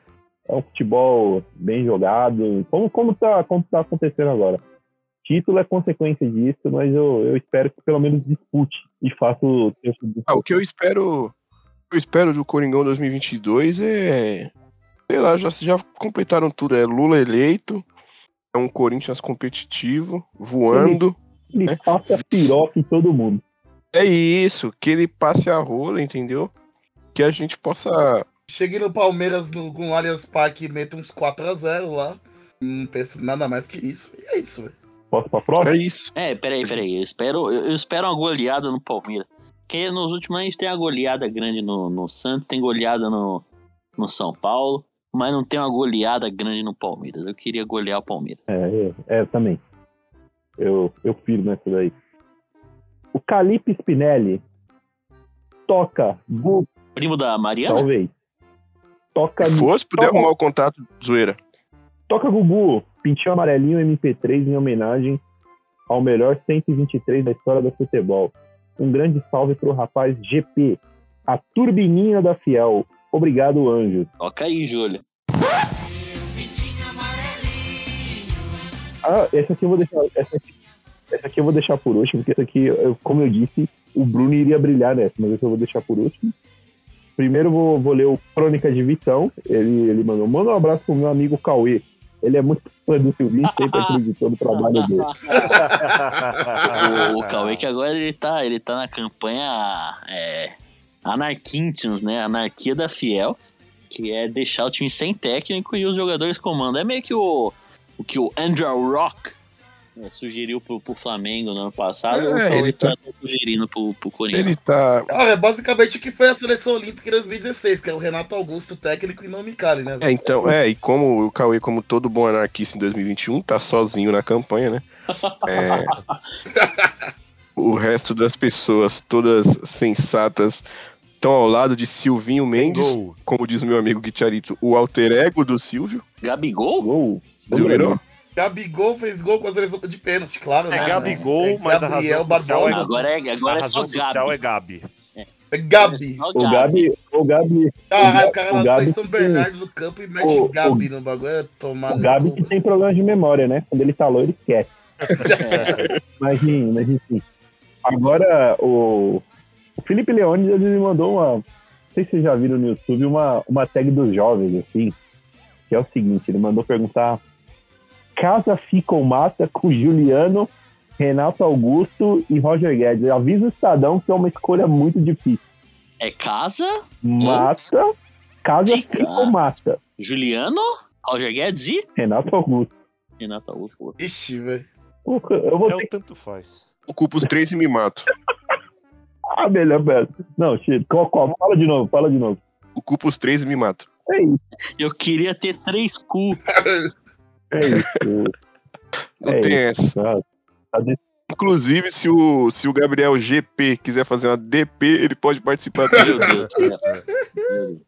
é um futebol bem jogado, como, como, tá, como tá acontecendo agora. Título é consequência disso, mas eu, eu espero que pelo menos dispute e faça o Ah, o que eu espero. eu espero do Coringão 2022 é. Sei lá, já, já completaram tudo. É Lula eleito. É um Corinthians competitivo, voando. Ele É. passa a piroca em todo mundo. É isso, que ele passe a rola, entendeu? Que a gente possa Cheguei no Palmeiras no, com o Allianz Parque e meto uns 4x0 lá. Não penso nada mais que isso. E é isso, velho. Posso pra próxima? É isso. É, peraí, peraí. Eu espero, eu eu espero uma goleada no Palmeiras. Porque nos últimos anos tem uma goleada grande no, no Santos, tem goleada no, no São Paulo, mas não tem uma goleada grande no Palmeiras. Eu queria golear o Palmeiras. É, é, é, também. Eu, eu firmo nessa daí. O Calipe Spinelli toca, Primo da Mariana? talvez. Toca, Se fosse, puder toca, arrumar o contato, zoeira. toca Gugu, pintinho amarelinho MP3 em homenagem ao melhor 123 da história do futebol. Um grande salve pro rapaz GP, a turbininha da Fiel. Obrigado, Anjos. Toca aí, Júlia. Ah, essa aqui eu vou deixar. Essa aqui, essa aqui eu vou deixar por último, porque essa aqui, como eu disse, o Bruno iria brilhar nessa, mas essa eu vou deixar por último. Primeiro vou, vou ler o Crônica de Vitão. Ele, ele mandou. Manda um abraço pro meu amigo Cauê. Ele é muito fã do Silvinho, sempre acreditou no trabalho dele. o, o Cauê que agora ele tá, ele tá na campanha é, Anarquintians, né? Anarquia da Fiel, que é deixar o time sem técnico e os jogadores comandam. É meio que o, o que o Andrew Rock sugeriu pro, pro Flamengo no ano passado. É, o Cauê ele tá sugerindo pro, pro Corinthians. Ele tá. Ah, é basicamente o que foi a seleção olímpica em 2016, que é o Renato Augusto, técnico e não Micali, né? É, então, é, e como o Cauê, como todo bom anarquista em 2021, tá sozinho na campanha, né? É, o resto das pessoas, todas sensatas, estão ao lado de Silvinho Mendes, Gol. como diz meu amigo Guicharito, o alter ego do Silvio. Gabigol? Gol. Gabigol fez gol com a seleção de pênalti, claro, É né? Gabigol, É mas a Gabriel razão social Barbosa. é- Agora é, agora a é razão só social Gabi. é Gabi. É Gabi. Só O Gabi, o Gabi, Ah, o cara o nasceu Gabi em São Bernardo do Campo e mete o- Gabi no bagulho. É tomar o Gabi que tem problemas de memória, né? Quando ele falou, ele esquece. É, Mas, sim, mas enfim. Agora, o, o Felipe Leônidas ele mandou uma. Não sei se vocês já viram no YouTube uma, uma tag dos jovens, assim. Que é o seguinte: ele mandou perguntar: Casa fica ou mata com Juliano, Renato Augusto e Roger Guedes. Avisa o Estadão que é uma escolha muito difícil. é casa, Mata, casa Fica. fica ou mata. Juliano, Roger Guedes e Renato Augusto. Renato Augusto. Ixi, velho. Eu vou É ter o tanto faz. Ocupa os três e me mato. Ah, melhor peça. Não, Chico, qual, qual? Fala de novo, fala de novo. Ocupa os três e me mato. É isso, Eu queria ter três cu. é isso. Não É tem isso. essa. Tá, tá de- Inclusive, se o, se o Gabriel GP quiser fazer uma DP, ele pode participar do céu. Meu Deus.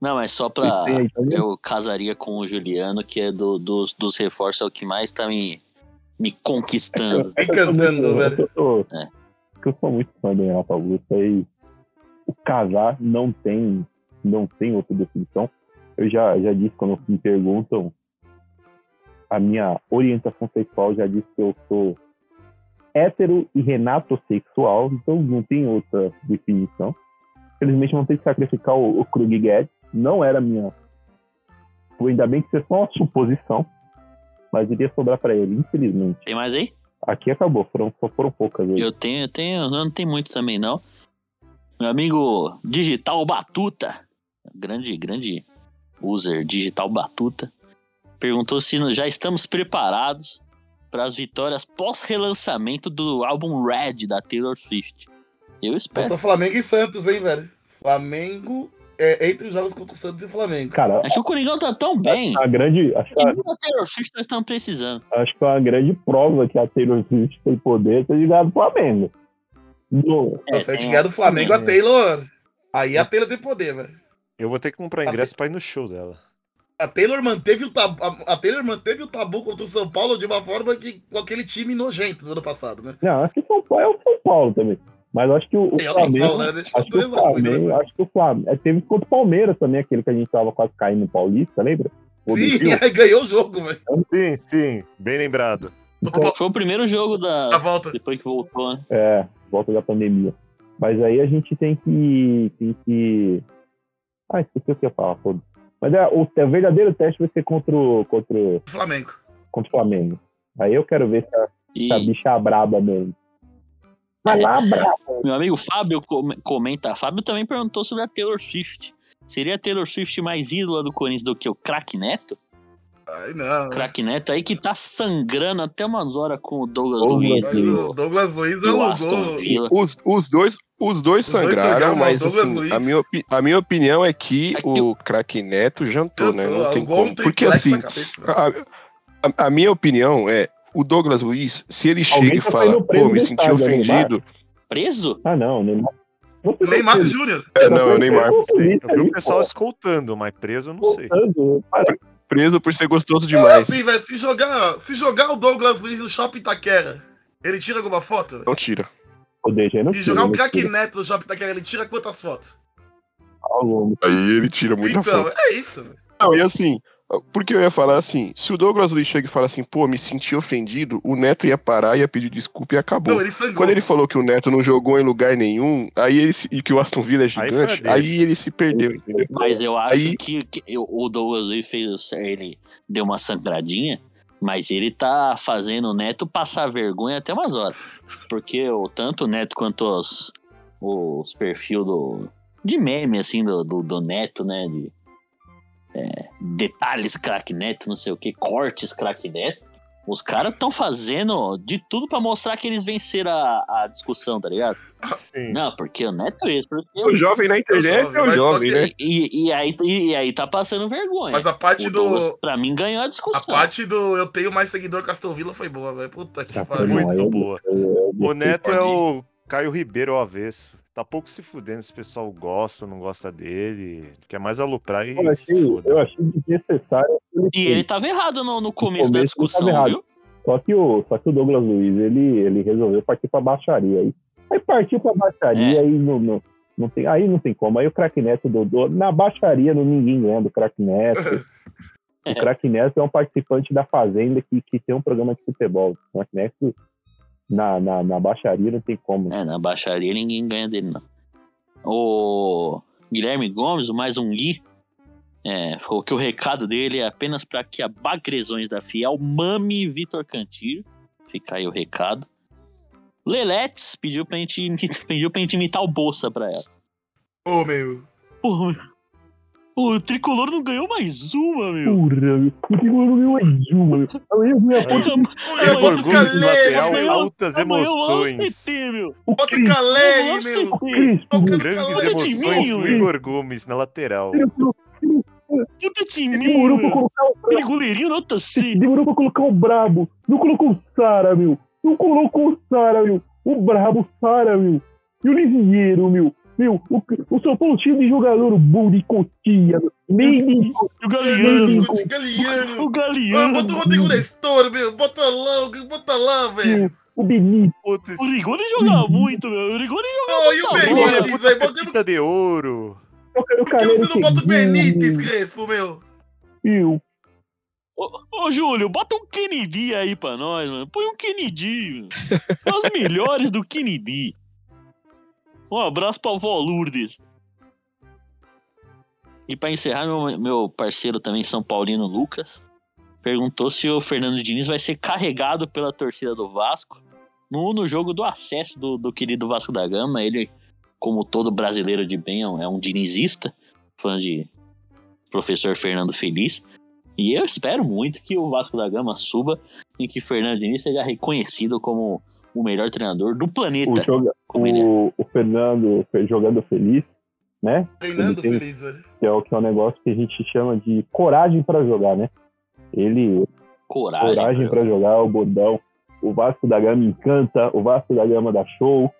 Não, mas só pra. Eu casaria com o Juliano, que é do, dos, dos reforços, é o que mais tá me, me conquistando. Vem cantando, eu, velho. sou- É. eu sou muito fã do Renato Augusto e o casar não tem, não tem outra definição. Eu já, já disse quando me perguntam a minha orientação sexual, já disse que eu sou hétero e renatossexual, então não tem outra definição. Felizmente não tem que sacrificar o, o Krug Guedes, não era minha. Ainda bem que isso é só uma suposição, mas iria sobrar para ele, infelizmente. Tem mais aí? Aqui acabou, foram, só foram poucas aí. Eu tenho, eu tenho. Não tem muito também, não. Meu amigo Digital Batuta, grande, grande user Digital Batuta, perguntou se já estamos preparados para as vitórias pós-relançamento do álbum Red da Taylor Swift. Eu espero. Flamengo e Santos, hein, velho? Flamengo é, entre os jogos contra o Santos e Flamengo. Cara, Acho que o Coringão tá tão bem. a grande, acho, que a, a Taylor Swift nós estamos precisando. acho que a grande prova que a Taylor Swift tem poder é ter ligado o Flamengo. No, É, Se a tem gente ganhar do Flamengo, a É. Taylor. Aí a Taylor tem poder, velho. Eu vou ter que comprar ingresso pra ir no show dela. A Taylor manteve o tabu, a, a Taylor manteve o tabu contra o São Paulo de uma forma que com aquele time nojento do ano passado, né? não, acho que São Paulo é o São Paulo também. Mas eu acho que o, o É o São Flamengo. Paulo, né? Deixa Acho que o a Flamengo, né? acho que o Flamengo. Teve contra o Palmeiras também, aquele que a gente tava quase caindo no Paulista, lembra? O Sim, aí ganhou o jogo, velho. Sim, sim, bem lembrado. Então, Foi o primeiro jogo A da. volta. Depois que voltou, né? É, volta da pandemia. Mas aí a gente tem que. Tem que... Ah, esqueci o que eu ia falar, foda Mas é, o, o verdadeiro teste vai ser contra o, contra, o- Flamengo. contra o Flamengo. Aí eu quero ver se a, E, se a bicha é braba mesmo. Vai lá, bravo. Meu amigo Fábio com- comenta. Fábio também perguntou sobre a Taylor Swift. Seria a Taylor Swift mais ídola do Corinthians do que o Crack Neto? Ai, não. Crack Neto aí que tá sangrando até umas horas com o Douglas Luiz o Douglas Luiz o Aston alugou. Os, os dois, os dois Os dois sangraram, sangraram, mas assim, a, minha a minha opinião é que É que o craque Neto jantou, né? Não tem como. Porque assim, a, a- a minha opinião é, o Douglas Luiz, se ele Alguém chega e fala, pô, me senti ofendido. Preso? Ah, não, Neymar. Você Neymar Júnior. É, não, é o Neymar. Eu vi o pessoal escoltando, mas preso eu não sei. Preso por ser gostoso demais. assim, velho, se jogar, se jogar o Douglas Luiz no Shopping Itaquera, ele tira alguma foto? velho? Não tira. O DG não E jogar tira, o não craque. Neto no Shopping Itaquera, ele tira quantas fotos? Aí ele tira muita então, foto. é isso. velho. Não, e assim, porque eu ia falar assim, se o Douglas Luiz chega e fala assim, pô, me senti ofendido, o Neto ia parar, ia pedir desculpa e acabou. Não, ele. Quando ele falou que o Neto não jogou em lugar nenhum, aí ele se- e que o Aston Villa é Aí gigante, deixa. aí, ele se perdeu, entendeu? Mas eu acho Aí- que, que eu- o Douglas Luiz fez ele deu uma sangradinha, mas ele tá fazendo o Neto passar vergonha até umas horas. Porque o, tanto o Neto quanto os, os perfil do, de meme, assim, do, do, do Neto, né? De, é, detalhes craque Neto, não sei o que, cortes craque Neto. Os caras estão fazendo de tudo pra mostrar que eles venceram a, a discussão, tá ligado? Sim. Não, porque o Neto é isso, porque O jovem na internet jovem, é o mas só jovem, que- né? e, e, aí, e, e aí tá passando vergonha. Mas a parte o do. Douglas, pra mim, ganhou a A discussão. parte do eu tenho mais seguidor que Aston Villa foi boa, velho. Puta que Tá, pariu. Muito boa. eu- eu- O Neto é o Caio Ribeiro ao avesso. Tá pouco se fudendo se o pessoal gosta ou não gosta dele. Ele quer mais aloprar e Eu se achei, foda. eu achei desnecessário. que E ele tava errado no, no começo começo da ele discussão, viu? Só que o, só que o Douglas Luiz, ele, ele resolveu partir pra baixaria. Aí, aí partiu pra baixaria, É. aí não, não, não tem, aí não tem como. Aí o craque Neto, do, do- na baixaria, não, ninguém ganha do craque Neto. O craque Neto é um participante da Fazenda que, que tem um programa de futebol. O craque Neto, na, na, na baixaria, não tem como. É, na baixaria ninguém ganha dele, não. O Guilherme Gomes, o mais um Gui, é, falou que o recado dele é apenas pra que a Bagresões da Fiel mame Vitor Cantillo. Fica aí o recado. Leletes pediu pra gente, pediu pra gente imitar o Bolsa pra ela. Ô, meu. Pô, o Tricolor não ganhou mais uma, meu. Porra, meu. O Tricolor não ganhou mais uma, meu. Amanhã a Oi, Amanhã Igor bota o Caleri, lateral, altas Amanhã eu amo o emoções. CT, meu. o Bota o Nossa, meu. o o Grandes emoções timinho, com velho. Igor Gomes na lateral. Puta time, demorou pra meu. colocar o Aquele goleirinho nota C. Demorou pra colocar o Brabo. Não colocou o Sara, meu. Não colocou o Sara, meu. O Brabo, o Sara, meu. E o Lisieiro, meu. Meu, o, o São Paulo tinha de jogador bom de cotia, de E o Galeano. O Galeano. O Ah, Galeano. bota o Rodrigo Nestor, meu. Bota lá, bota lá, velho. o Benítez. O Rigoni joga muito, meu. O Rigoni Oh, e o Tá bom, Olha, Benítez, puta velho. Bota de ouro. Eu quero o Por que você não bota o Benítez, Crespo, meu? meu. Ô, ô, Júlio, bota um Kennedy aí pra nós, mano. Põe um Kennedy. meu. Os melhores do Kennedy. Um abraço pra vó Lourdes. E pra encerrar, meu, meu parceiro também, São Paulino Lucas, perguntou se o Fernando Diniz vai ser carregado pela torcida do Vasco no, no jogo do acesso do, do querido Vasco da Gama. Ele, como todo brasileiro de bem, é um, é um dinizista, fã de professor Fernando Feliz. E eu espero muito que o Vasco da Gama suba e que Fernando Diniz seja reconhecido como o melhor treinador do O, planeta. joga, Como ele é. o, o Fernando fe- jogando feliz, né? Treinando tem- feliz, velho. Que é, o, que é um negócio que a gente chama de coragem pra jogar, né? Ele, Coragem. coragem pra jogar, o bordão. O Vasco da Gama encanta, o Vasco da Gama dá show.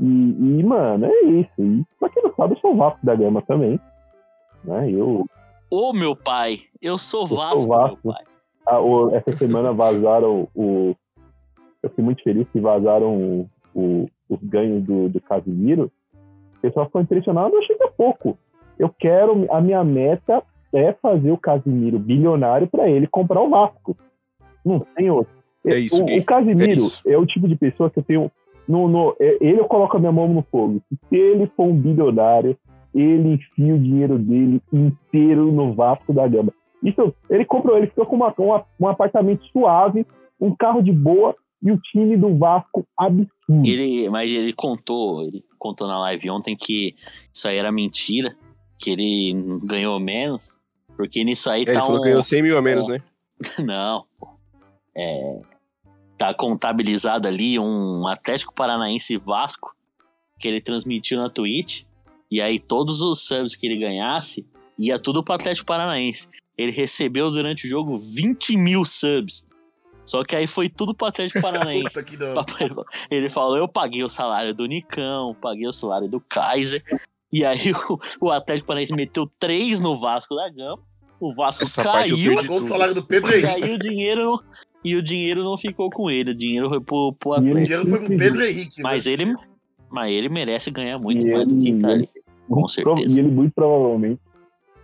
E, e, mano, é isso. E pra quem não sabe, eu sou o Vasco da Gama também. Né? Eu, Ô, meu pai, eu sou sou Vasco, Vasco. meu pai. a- o- essa semana vazaram o. Eu fiquei muito feliz que vazaram o- o- os ganhos do, do Casimiro. O pessoal ficou impressionado, eu achei que é pouco. Eu quero, a minha meta é fazer o Casimiro bilionário para ele comprar o Vasco. Não tem outro. É isso, o, o Casimiro É é, o tipo de pessoa que eu tenho. No, no- é- ele eu coloco a minha mão no fogo. Se ele for um bilionário, ele enfia o dinheiro dele inteiro no Vasco da Gama. Isso, ele comprou, ele ficou com uma- uma- um apartamento suave, um carro de boa e o time do Vasco Hum. Ele, mas ele contou, ele contou na live ontem que isso aí era mentira, que ele ganhou menos, porque nisso aí É, ele tá falou um... que ganhou 100 mil a menos, né? Não, pô. É, tá contabilizado ali um Atlético Paranaense Vasco que ele transmitiu na Twitch. E aí todos os subs que ele ganhasse ia tudo pro Atlético Paranaense. Ele recebeu durante o jogo 20 mil subs. Só que aí foi tudo pro Atlético Paranaense. Ele falou: eu paguei o salário do Nicão, paguei o salário do Kaiser. E aí o, o Atlético Paranaense meteu três no Vasco da Gama. O Vasco Essa caiu. Pagou o salário do Pedro E Henrique. aí o dinheiro não, e o dinheiro não ficou com ele, o dinheiro foi pro, pro E O ele- Atlético. dinheiro foi pro Pedro Henrique. Mas né? ele, mas ele merece ganhar muito E mais do que ele- tá ali. Com certeza. E ele muito provavelmente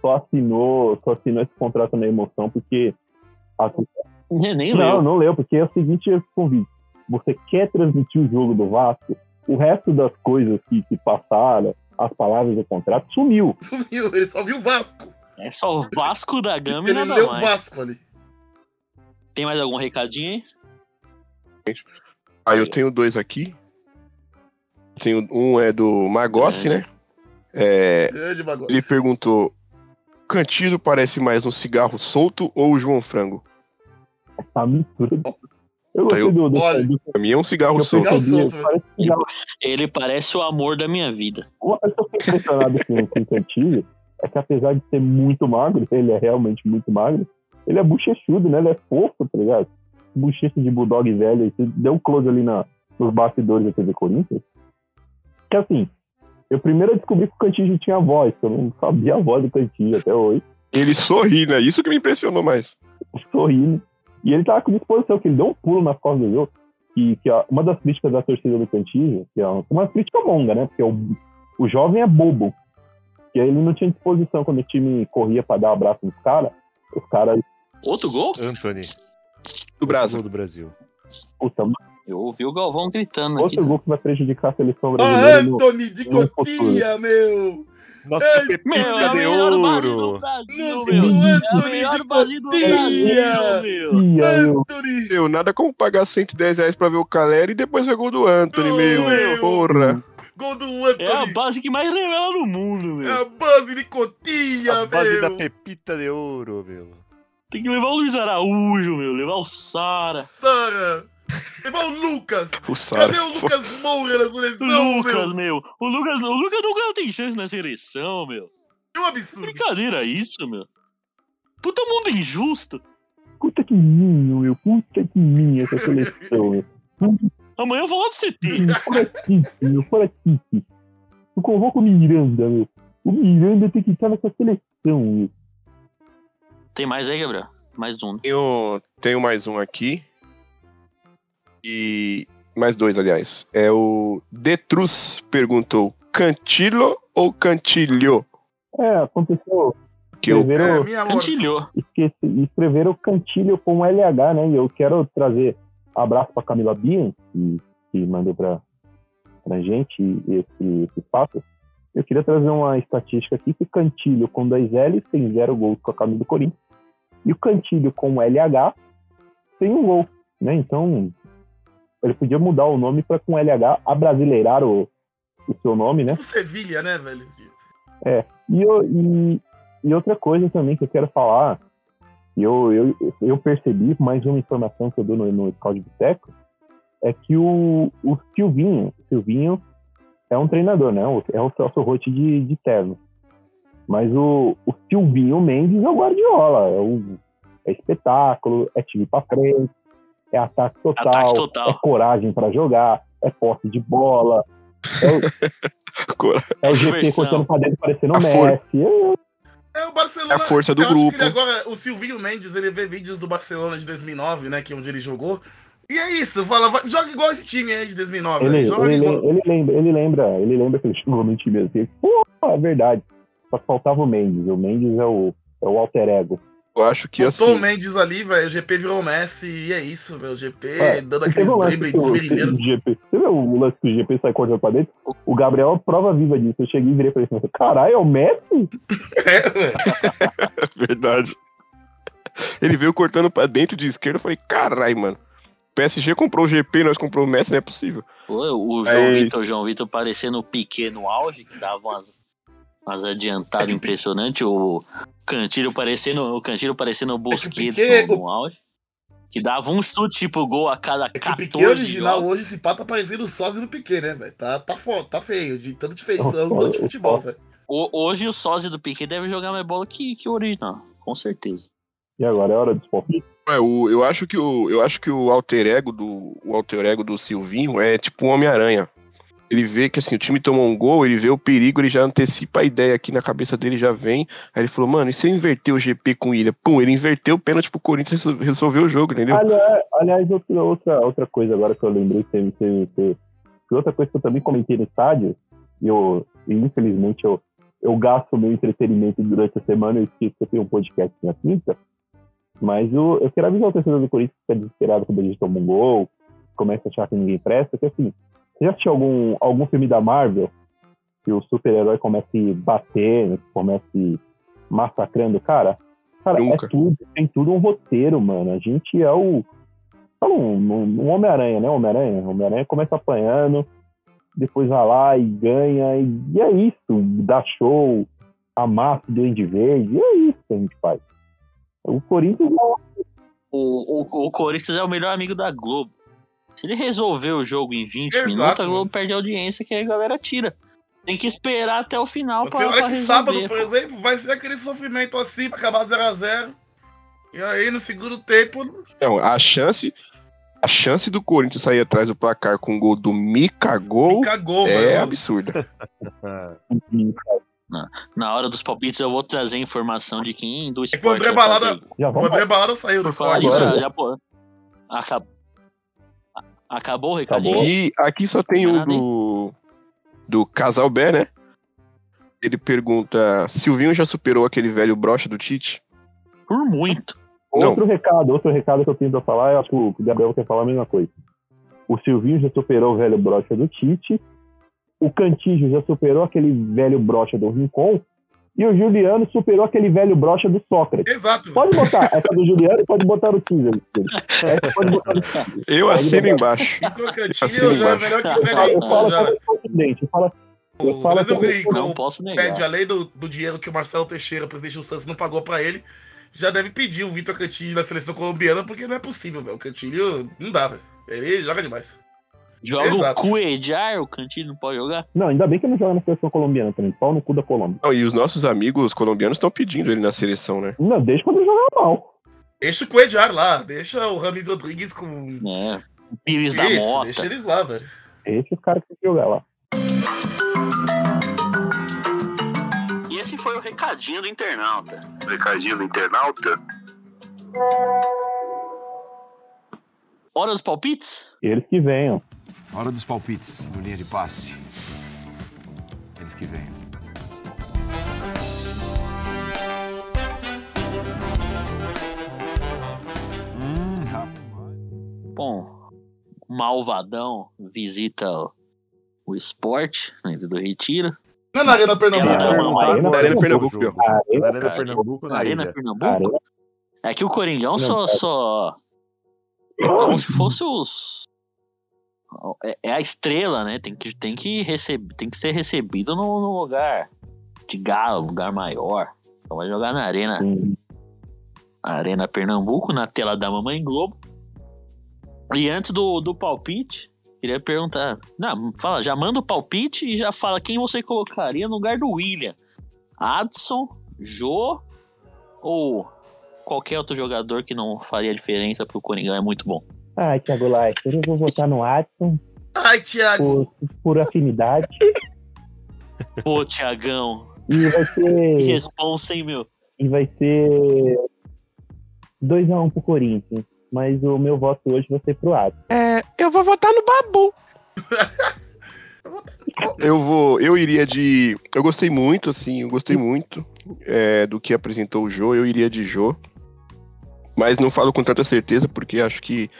só assinou, só assinou esse contrato na emoção porque. a- Nem não, leu. não leu, porque é o seguinte convite. Você quer transmitir o jogo do Vasco, o resto das coisas que, que passaram, as palavras do contrato, sumiu. Sumiu, ele só viu o Vasco. É só o Vasco da Gama e Ele nada leu o mais. Vasco ali. Tem mais algum recadinho aí? Aí eu tenho dois aqui. Tenho, um é do Magossi, né? É, Grande ele perguntou: Cantido parece mais um cigarro solto ou o João Frango? Essa mistura. Eu Tá, gostei do, do, olha, do, Pra mim é um cigarro solto. Ele parece o amor da minha vida. Uma coisa que eu fiquei impressionado com, o Cantilho é que apesar de ser muito magro, ele é realmente muito magro, ele é bochechudo, né? Ele é fofo, tá ligado? Bochecha de bulldog velho. Você deu um close ali na, nos bastidores da TV Corinthians. Que assim, eu primeiro descobri que o Cantilho tinha voz, que eu não sabia a voz do Cantilho até hoje. Ele sorri, né? Isso que me impressionou mais. sorrindo. E ele tava com disposição, que ele deu um pulo nas costas do jogo. E que ó, uma das críticas da torcida do Cantillo, que é uma crítica longa, né? Porque o, o jovem é bobo. E aí ele não tinha disposição quando o time corria pra dar um abraço nos caras. Os caras, Outro gol? Anthony. Do Brasa. Gol do Brasil. puta, Eu ouvi o Galvão gritando aqui. outro gol que vai prejudicar a seleção Ah, brasileira. no- Anthony de no Cotia, meu! Nossa, Ei, pepita Meu, é de melhor base do ouro. Brasil, meu. do É Anthony melhor base do. Brasil, meu. Anthony! Meu, nada como pagar 110 reais pra ver o Calera e depois ver gol do Anthony, Meu. meu. Porra. Gol do É a Anthony! base que mais revela no mundo, É meu. a base de Cotia, A base da meu! pepita de ouro, meu. Tem que levar o Luiz Araújo, meu. Levar o Sara. Sara! Levar o Lucas! O Sara. Cadê o Lucas Moura na O seleção, Lucas, meu? meu. O Lucas, o Lucas nunca tem chance na seleção, meu. Que um absurdo! Brincadeira isso, meu. Puta mundo injusto. Puta que minho, meu. Puta que minho essa seleção, meu. Amanhã eu vou lá do CT. Fora Tite, meu. Fora Tite. Eu convoco o Miranda, meu. O Miranda tem que estar nessa seleção, meu. Tem mais aí, Gabriel? Mais um. né? Tenho, tenho mais um aqui. E. Mais dois, aliás. É o Detrus perguntou: Cantilo ou Cantilho? É, aconteceu. Que eu, Escreveram, É, minha amor. Cantilhou. esqueci, escreveram Cantilho com LH, né? E eu quero trazer abraço para Camila Bian, que, que mandou para pra gente esse, esse papo. Eu queria trazer uma estatística aqui que Cantilho com dois L's tem zero gols com a camisa do Corinthians. E o Cantilho com LH tem um gol, né? Então, ele podia mudar o nome para com LH, abrasileirar o, o seu nome, né? O Sevilha, né, velho? E, eu- e- e outra coisa também que eu quero falar, eu, eu, eu percebi, mais uma informação que eu dou no, no Scout de Boteco, é que o, o Silvinho, Silvinho é um treinador, né? É o Celso Rotti de, de terno. Mas o, o Silvinho Mendes é o Guardiola, é, o, é espetáculo, é time pra frente, é ataque total, Ataque total. é coragem pra jogar, é posse de bola, é o GP diversão. cortando pra dentro parecendo o for- Messi. É, É o Barcelona. É a força do eu acho que grupo. ele agora, o Silvinho Mendes, ele vê vídeos do Barcelona de 2009, né? Que é onde ele jogou. E é isso, fala, vai- joga igual esse time aí de 2009. Ele, né, joga ele, igual. ele lembra, ele lembra, ele lembra que ele chegou no time assim. Pô, é verdade. Só que faltava o Mendes. O Mendes é o, é o alter ego. Eu acho que assim. Mendes ali, velho. O GP virou o Messi e é isso, velho. O GP É, dando E aqueles dribles desmerilhando. o GP. Você viu o lance que o GP sai cortando pra dentro? O Gabriel é a prova viva disso. Eu cheguei e virei pra ele assim, caralho, é o Messi? É, velho. Verdade. Ele veio cortando pra dentro de esquerda. Eu falei, carai, mano. PSG comprou o GP, nós comprou o Messi, não é possível. Pô, o João Aí. Vitor, João Vitor parecendo o Piquet no auge, que dava umas, umas adiantadas impressionantes. O Cantilho parecendo, o Cantilho parecendo o Piquet- no, no auge. Que dava um chute pro gol a cada É que o 14 Piquet original jogos. hoje, esse pá tá parecendo o sósia do Piquet, né, velho? Tá, tá, fo- tá feio, de tanto de feição, O- tanto de o- futebol, o- velho. O- hoje o sósia do Piquet deve jogar mais bola que, que o original, com certeza. E agora é hora dos palpites? É, o, eu acho que o eu acho que o alter ego do o alter ego do Silvinho é tipo um Homem-Aranha. Ele vê que assim, o time tomou um gol, ele vê o perigo, ele já antecipa a ideia aqui na cabeça dele, já vem. Aí ele falou, mano, e se eu inverter o GP com o Ilha? Pum, ele inverteu o pênalti pro Corinthians resol- resolver o jogo, entendeu? Aliás, outra, outra, coisa agora que eu lembrei que outra coisa que eu também comentei no estádio, e eu, infelizmente eu, eu gasto meu entretenimento durante a semana, eu esqueço que eu tenho um podcast na quinta, mas eu, eu quero avisar o torcedor do Corinthians que fica desesperado quando a gente toma um gol, começa a achar que ninguém presta, que assim, você já assistiu algum, algum filme da Marvel que o super-herói começa a bater, ir massacrando o cara? Cara, Nunca. é tudo, tem tudo um roteiro, mano. A gente é o. Fala um, um- um Homem-Aranha, né? Homem-Aranha. Homem-Aranha começa apanhando, depois vai lá e ganha, e, e é isso. Dá show, amassa o Duende Verde, e é isso que a gente faz. O Corinthians O, o, o Corinthians é o melhor amigo da Globo. Se ele resolver o jogo em 20 Exato. minutos, a Globo perde a audiência que a galera tira. Tem que esperar até o final que resolver. sábado, por exemplo, vai ser aquele sofrimento assim pra acabar 0x0. E aí, no segundo tempo, Não, a chance a chance do Corinthians sair atrás do placar com o gol do Mica Gol cagou, é velho. absurda. Na hora dos palpites, eu vou trazer informação de quem do É que o esporte André. Balada, já o André Balada saiu do Por falar esporte. agora. já, já pô. Acab... Acabou o recadinho? Acabou. E aqui só tem um hein? do, do Casal Bé, né? Ele pergunta: Silvinho já superou aquele velho brocha do Tite? Por muito. Não. Outro recado, outro recado que eu tenho pra falar, eu acho que o Gabriel quer falar a mesma coisa. O Silvinho já superou o velho brocha do Tite, o Cantígio já superou aquele velho brocha do Rincon, e o Juliano superou aquele velho brocha do Sócrates. Exato. velho. Pode botar essa do Juliano, pode botar no teaser. Essa pode botar no teaser. Eu assino embaixo. Então, Cantinho já é melhor que o Eu falo, eu falo eu falo, eu O Não posso pede, negar. além do, do dinheiro que o Marcelo Teixeira, presidente do Santos, não pagou pra ele, já deve pedir o Vitor Cantilho na seleção colombiana, porque não é possível, velho. O Cantilho não dá, velho. Ele joga demais. Joga Exato. o Cuejar, o Cantilho não pode jogar? Não, ainda bem que ele não joga na seleção colombiana também. Pau no cu da Colômbia. Não, e os nossos amigos colombianos estão pedindo ele na seleção, né? Não, desde quando ele jogava mal. Deixa o Coedjar lá, deixa o Ramis Rodrigues com. É. O Pires da Mota. deixa eles lá, velho. Esse é o cara que tem que jogar lá. E esse foi o recadinho do internauta. Recadinho do internauta? Hora dos palpites? Eles que venham. Hora dos palpites no linha de passe. Eles que vêm. Hum, rapaz. Bom, o Malvadão visita o, esporte na Ilha do Retiro. Não é na Arena Pernambuco. Ela- não. Não, Arena Agora Arena é o Pernambuco. Arena, Arena Pernambuco na Arena. Pernambuco. Arena. É que o Coringão Não, só, só. É como se fosse os. É, é a estrela, né? Tem que, tem que, receber, tem que ser recebido no, no lugar de galo, lugar maior. Então vai jogar na Arena, Sim. Arena Pernambuco, na tela da Mamãe Globo. E antes do, do palpite, queria perguntar. Não, fala, já manda o palpite e já fala quem você colocaria no lugar do William. Adson, Jô ou qualquer outro jogador que não faria diferença pro Coringão é muito bom. Ai, Thiago Leifert, eu vou votar no Adson Ai, Thiago. por, por afinidade. Pô, Tiagão, E vai que ser. responsa, hein, meu? E vai ser 2x1 pro Corinthians. Mas o meu voto hoje vai ser pro Adson. É, eu vou votar no Babu. eu vou, eu iria de, eu gostei muito, assim, eu gostei muito é, do que apresentou o Jô. Eu iria de Jô, mas não falo com tanta certeza porque acho que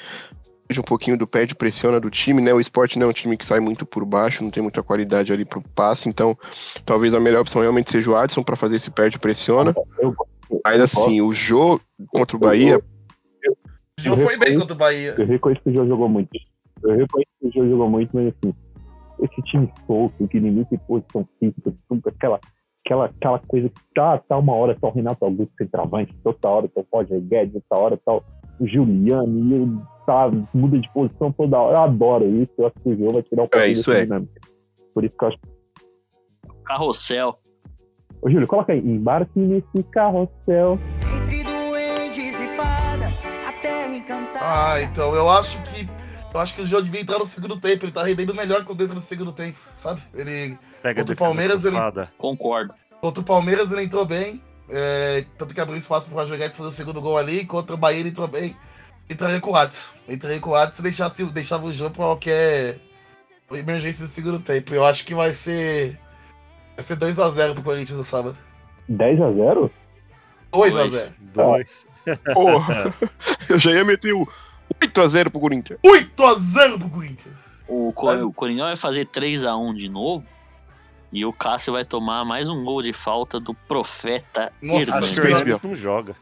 um pouquinho do pé de pressiona do time, né? O esporte não é um time que sai muito por baixo, não tem muita qualidade ali pro passe, então talvez a melhor opção realmente seja o Adson para fazer esse pé de pressiona. Eu, Mas assim, o Jô contra o Bahia, O Jô foi bem contra o Bahia. Eu reconheço que o Jô jogou muito. Eu reconheço que o Jô jogou muito, mas assim, esse time solto, que ninguém tem posição física, tudo, aquela, aquela, aquela coisa que tá, tá uma hora tá o Renato Augusto centroavante, outra hora tá o Roger Guedes, outra hora tá o Juliano, e ele tá, muda de posição toda hora. Eu adoro isso, eu acho que o Jô vai tirar um pouco isso dessa é. dinâmica. Por isso que eu acho Carrossel. Ô, Júlio, coloca aí. Embarque nesse carrossel. Entre duendes e fadas, a terra encantada. Ah, então eu acho que. Eu acho que o Jô devia entrar no segundo tempo. Ele tá rendendo melhor quando entra no segundo tempo, sabe? Ele. Pega Contra o Palmeiras, ele-. Concordo. Contra o Palmeiras ele entrou bem. é, tanto que abriu espaço pro Roger Guedes fazer o segundo gol ali. Contra o Bahia ele entrou bem. Entraria com o Adson. Entraria com o Adson e deixasse, deixava o jogo pra qualquer emergência do segundo tempo. Eu acho que vai ser. Vai ser 2x0 pro Corinthians no sábado. 10 a 0 2x0. Dois. Porra, eu já ia meter o 8x0 pro Corinthians. 8x0 pro Corinthians. O, Co o Coringão vai fazer 3x1 de novo. E o Cássio vai tomar mais um gol de falta do profeta Nossa, Hernandes. Acho que o Hernandes não joga.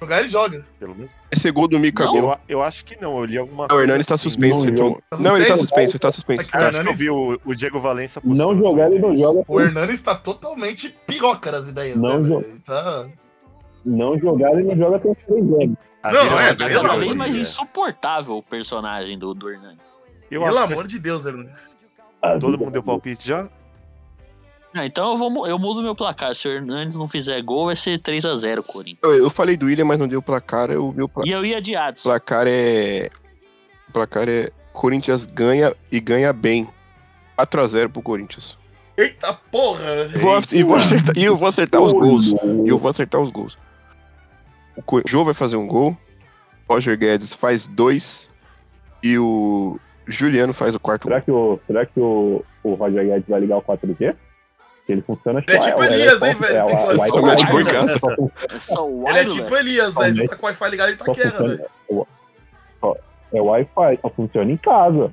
Jogar ele joga. Pelo menos. Esse gol do Mika. Eu, eu acho que não. Eu li alguma O Hernandes tá suspenso. Não, então-. Não, ele tá Suspenso? ele tá suspenso. Aqui, Eu acho que eu vi o, o Diego Valença Não jogar, ele não joga. O Hernandes tá totalmente piroca nas ideias. Não né, jo- tá... Não jogar, ele não joga tem 3 anos. A Não, é, é Tá cada amor vez mais Deus. insuportável o personagem do, do Hernandes. Eu Pelo que amor vai- de Deus, Hernandes. todo mundo deu palpite já? Ah, então eu, vou, eu mudo meu placar. Se o Hernandes não fizer gol, vai ser 3x0 Corinthians. Eu, eu falei do William, mas não deu placar. O meu pla- E eu ia de Adson. placar é. O placar é. Corinthians ganha e ganha bem. 4x0 pro Corinthians. Eita porra! Vou, e vou acertar, e eu vou acertar os gols. E eu vou acertar os gols. O Jô vai fazer um gol. Roger Guedes faz dois. E o Juliano faz o quarto Será gol. que o, será que o, o Roger Guedes vai ligar o 4G? Que ele funciona É tipo Elias, hein, velho? É, É Ele é tipo Elias, velho. Você tá com o Wi-Fi ligado só Itaquera, funciona- velho. É Wi-Fi, só funciona em casa.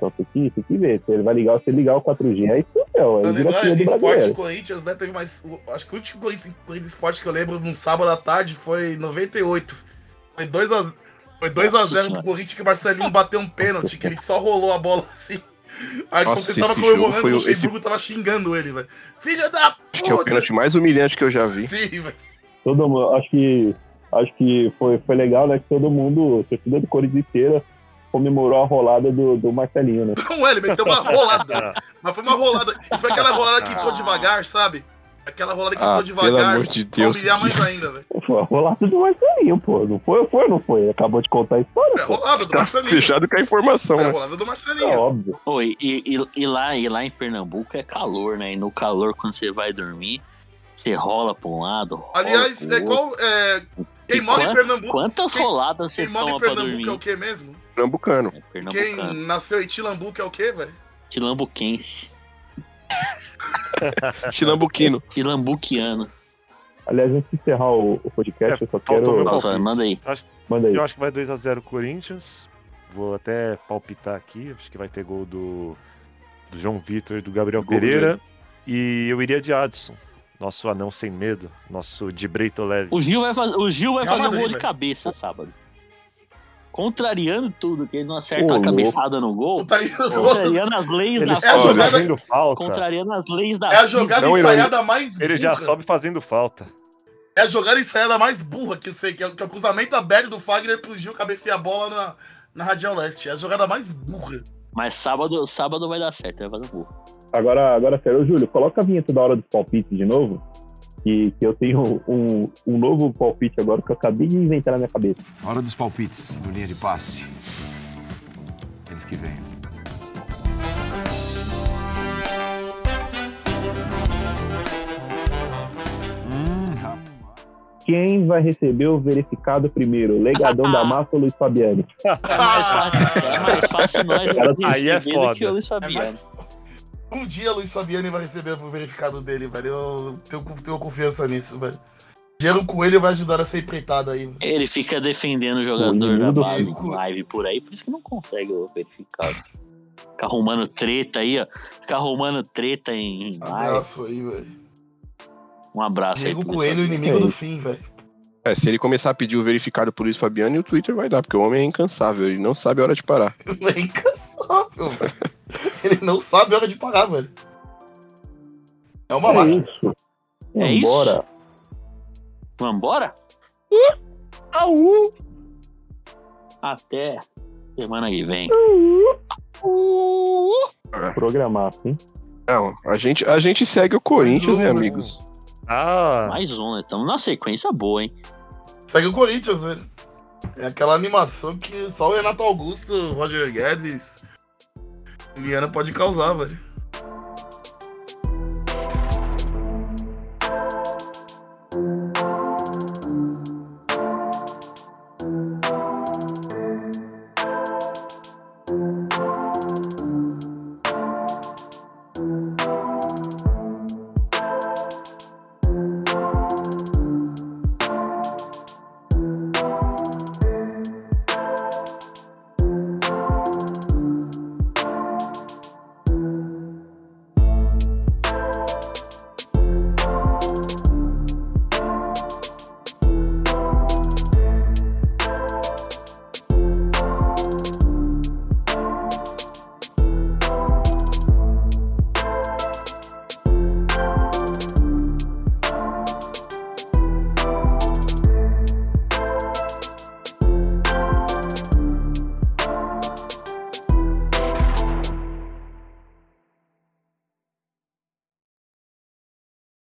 Então tem que, tem que ver. Se ele vai ligar, se ele ligar o 4G, aí fudeu. Eu Aí vira lembro, em esporte brasileiro. Corinthians, né? Teve mais. Acho que o último Corinthians Corinthians esporte que eu lembro num sábado à tarde foi em 98. Foi 2x0 foi 2 a Nossa 0 Senhora. pro Corinthians que o Marcelinho bateu um pênalti, que ele só rolou a bola assim. Aí Nossa, quando ele tava esse comemorando, foi o Luxemburgo tava xingando ele, velho. Filho da Acho que é o puta! pênalti mais humilhante que eu já vi. Sim, velho. Todo mundo, acho que, acho que foi, foi legal, né? Que todo mundo, torcida do Corinthians inteira, comemorou a rolada do, do Marcelinho, né? Não, ele meteu uma rolada. Mas foi uma rolada. E foi aquela rolada que entrou devagar, sabe? Aquela rolada que Ah, entrou pelo devagar. amor de Deus. humilhar mais ainda, velho. Foi a rolada do Marcelinho, pô. Não foi, foi ou não foi? Acabou de contar a história, É a rolada do Tá Marcelinho. fechado com a informação, É a né? rolada do É Marcelinho. óbvio. Pô, e, e, e lá, e lá em Pernambuco é calor, né? E no calor, quando você vai dormir, você rola pra um lado. rola Aliás, pro é qual. É, quem mora em Pernambuco. Quantas quem- roladas você Quem mora toma em Pernambuco é o dormir? que mesmo? Pernambucano. É Quem pernambucano. nasceu em Tilambuco é o que, velho? Tilambuquense. Chilambuquino. Tilambuquiano. Aliás, antes de encerrar o, o podcast, É, eu só quero. palpite. manda aí. Acho- Manda aí. Eu acho que vai 2x0 Corinthians. Vou até palpitar aqui. Acho que vai ter gol do, do João Vitor e do Gabriel Gol Pereira. E eu iria de Adson. Nosso anão sem medo. Nosso de Breito Leve. O Gil vai, faz... o Gil vai Real fazer um Madrid, gol de cabeça sábado. Contrariando tudo, que ele não acerta Ô, a cabeçada no gol. Contrariando as leis Ele da É jogada- falta. Contrariando as leis da É a jogada Não, ensaiada mais Ele já burra. sobe fazendo falta. É a jogada ensaiada mais burra que eu sei, que é, o- que é o cruzamento aberto do Fagner pro Gil cabecear a bola na, na Radial Leste. É a jogada mais burra. Mas sábado, sábado vai dar certo, vai fazer um gol. Agora, agora, sério, Ô, Júlio, coloca a vinheta da hora dos palpites de novo. Que, que eu tenho um, um novo palpite agora que eu acabei de inventar na minha cabeça. Hora dos palpites no linha de passe. Eles que vêm. Quem vai receber o verificado primeiro? Legadão da Massa ou Luiz Fabiano? É mais fácil, é mais fácil nós Cara, aí é foda. que o Luiz É Fabiano. mais... Um dia Luiz Fabiani vai receber o verificado dele, velho. Eu tenho, tenho confiança nisso, velho. Dinheiro com ele vai ajudar essa empreitada aí. velho. Ele fica defendendo o jogador da Fico. em live por aí, por isso que não consegue o verificado. Fica arrumando treta aí, ó. Fica arrumando treta em em live. Abraço aí, velho. Um abraço aí. Diego Coelho, inimigo É do isso. fim, velho. É, se ele começar a pedir o verificado por Luiz Fabiano, o Twitter vai dar, porque o homem é incansável, ele não sabe a hora de parar. É incansável, velho. Ele não sabe a hora de parar, velho. É uma É máquina. isso. É isso? Vambora. Vambora? Au! Até semana que vem. Programar, sim. Não, a gente, a gente segue o Corinthians, né, amigos? Ah, Mais um, né? Estamos na sequência boa, hein? Segue o Corinthians, velho. É aquela animação que só o Renato Augusto, Roger Guedes, Juliana pode causar, velho.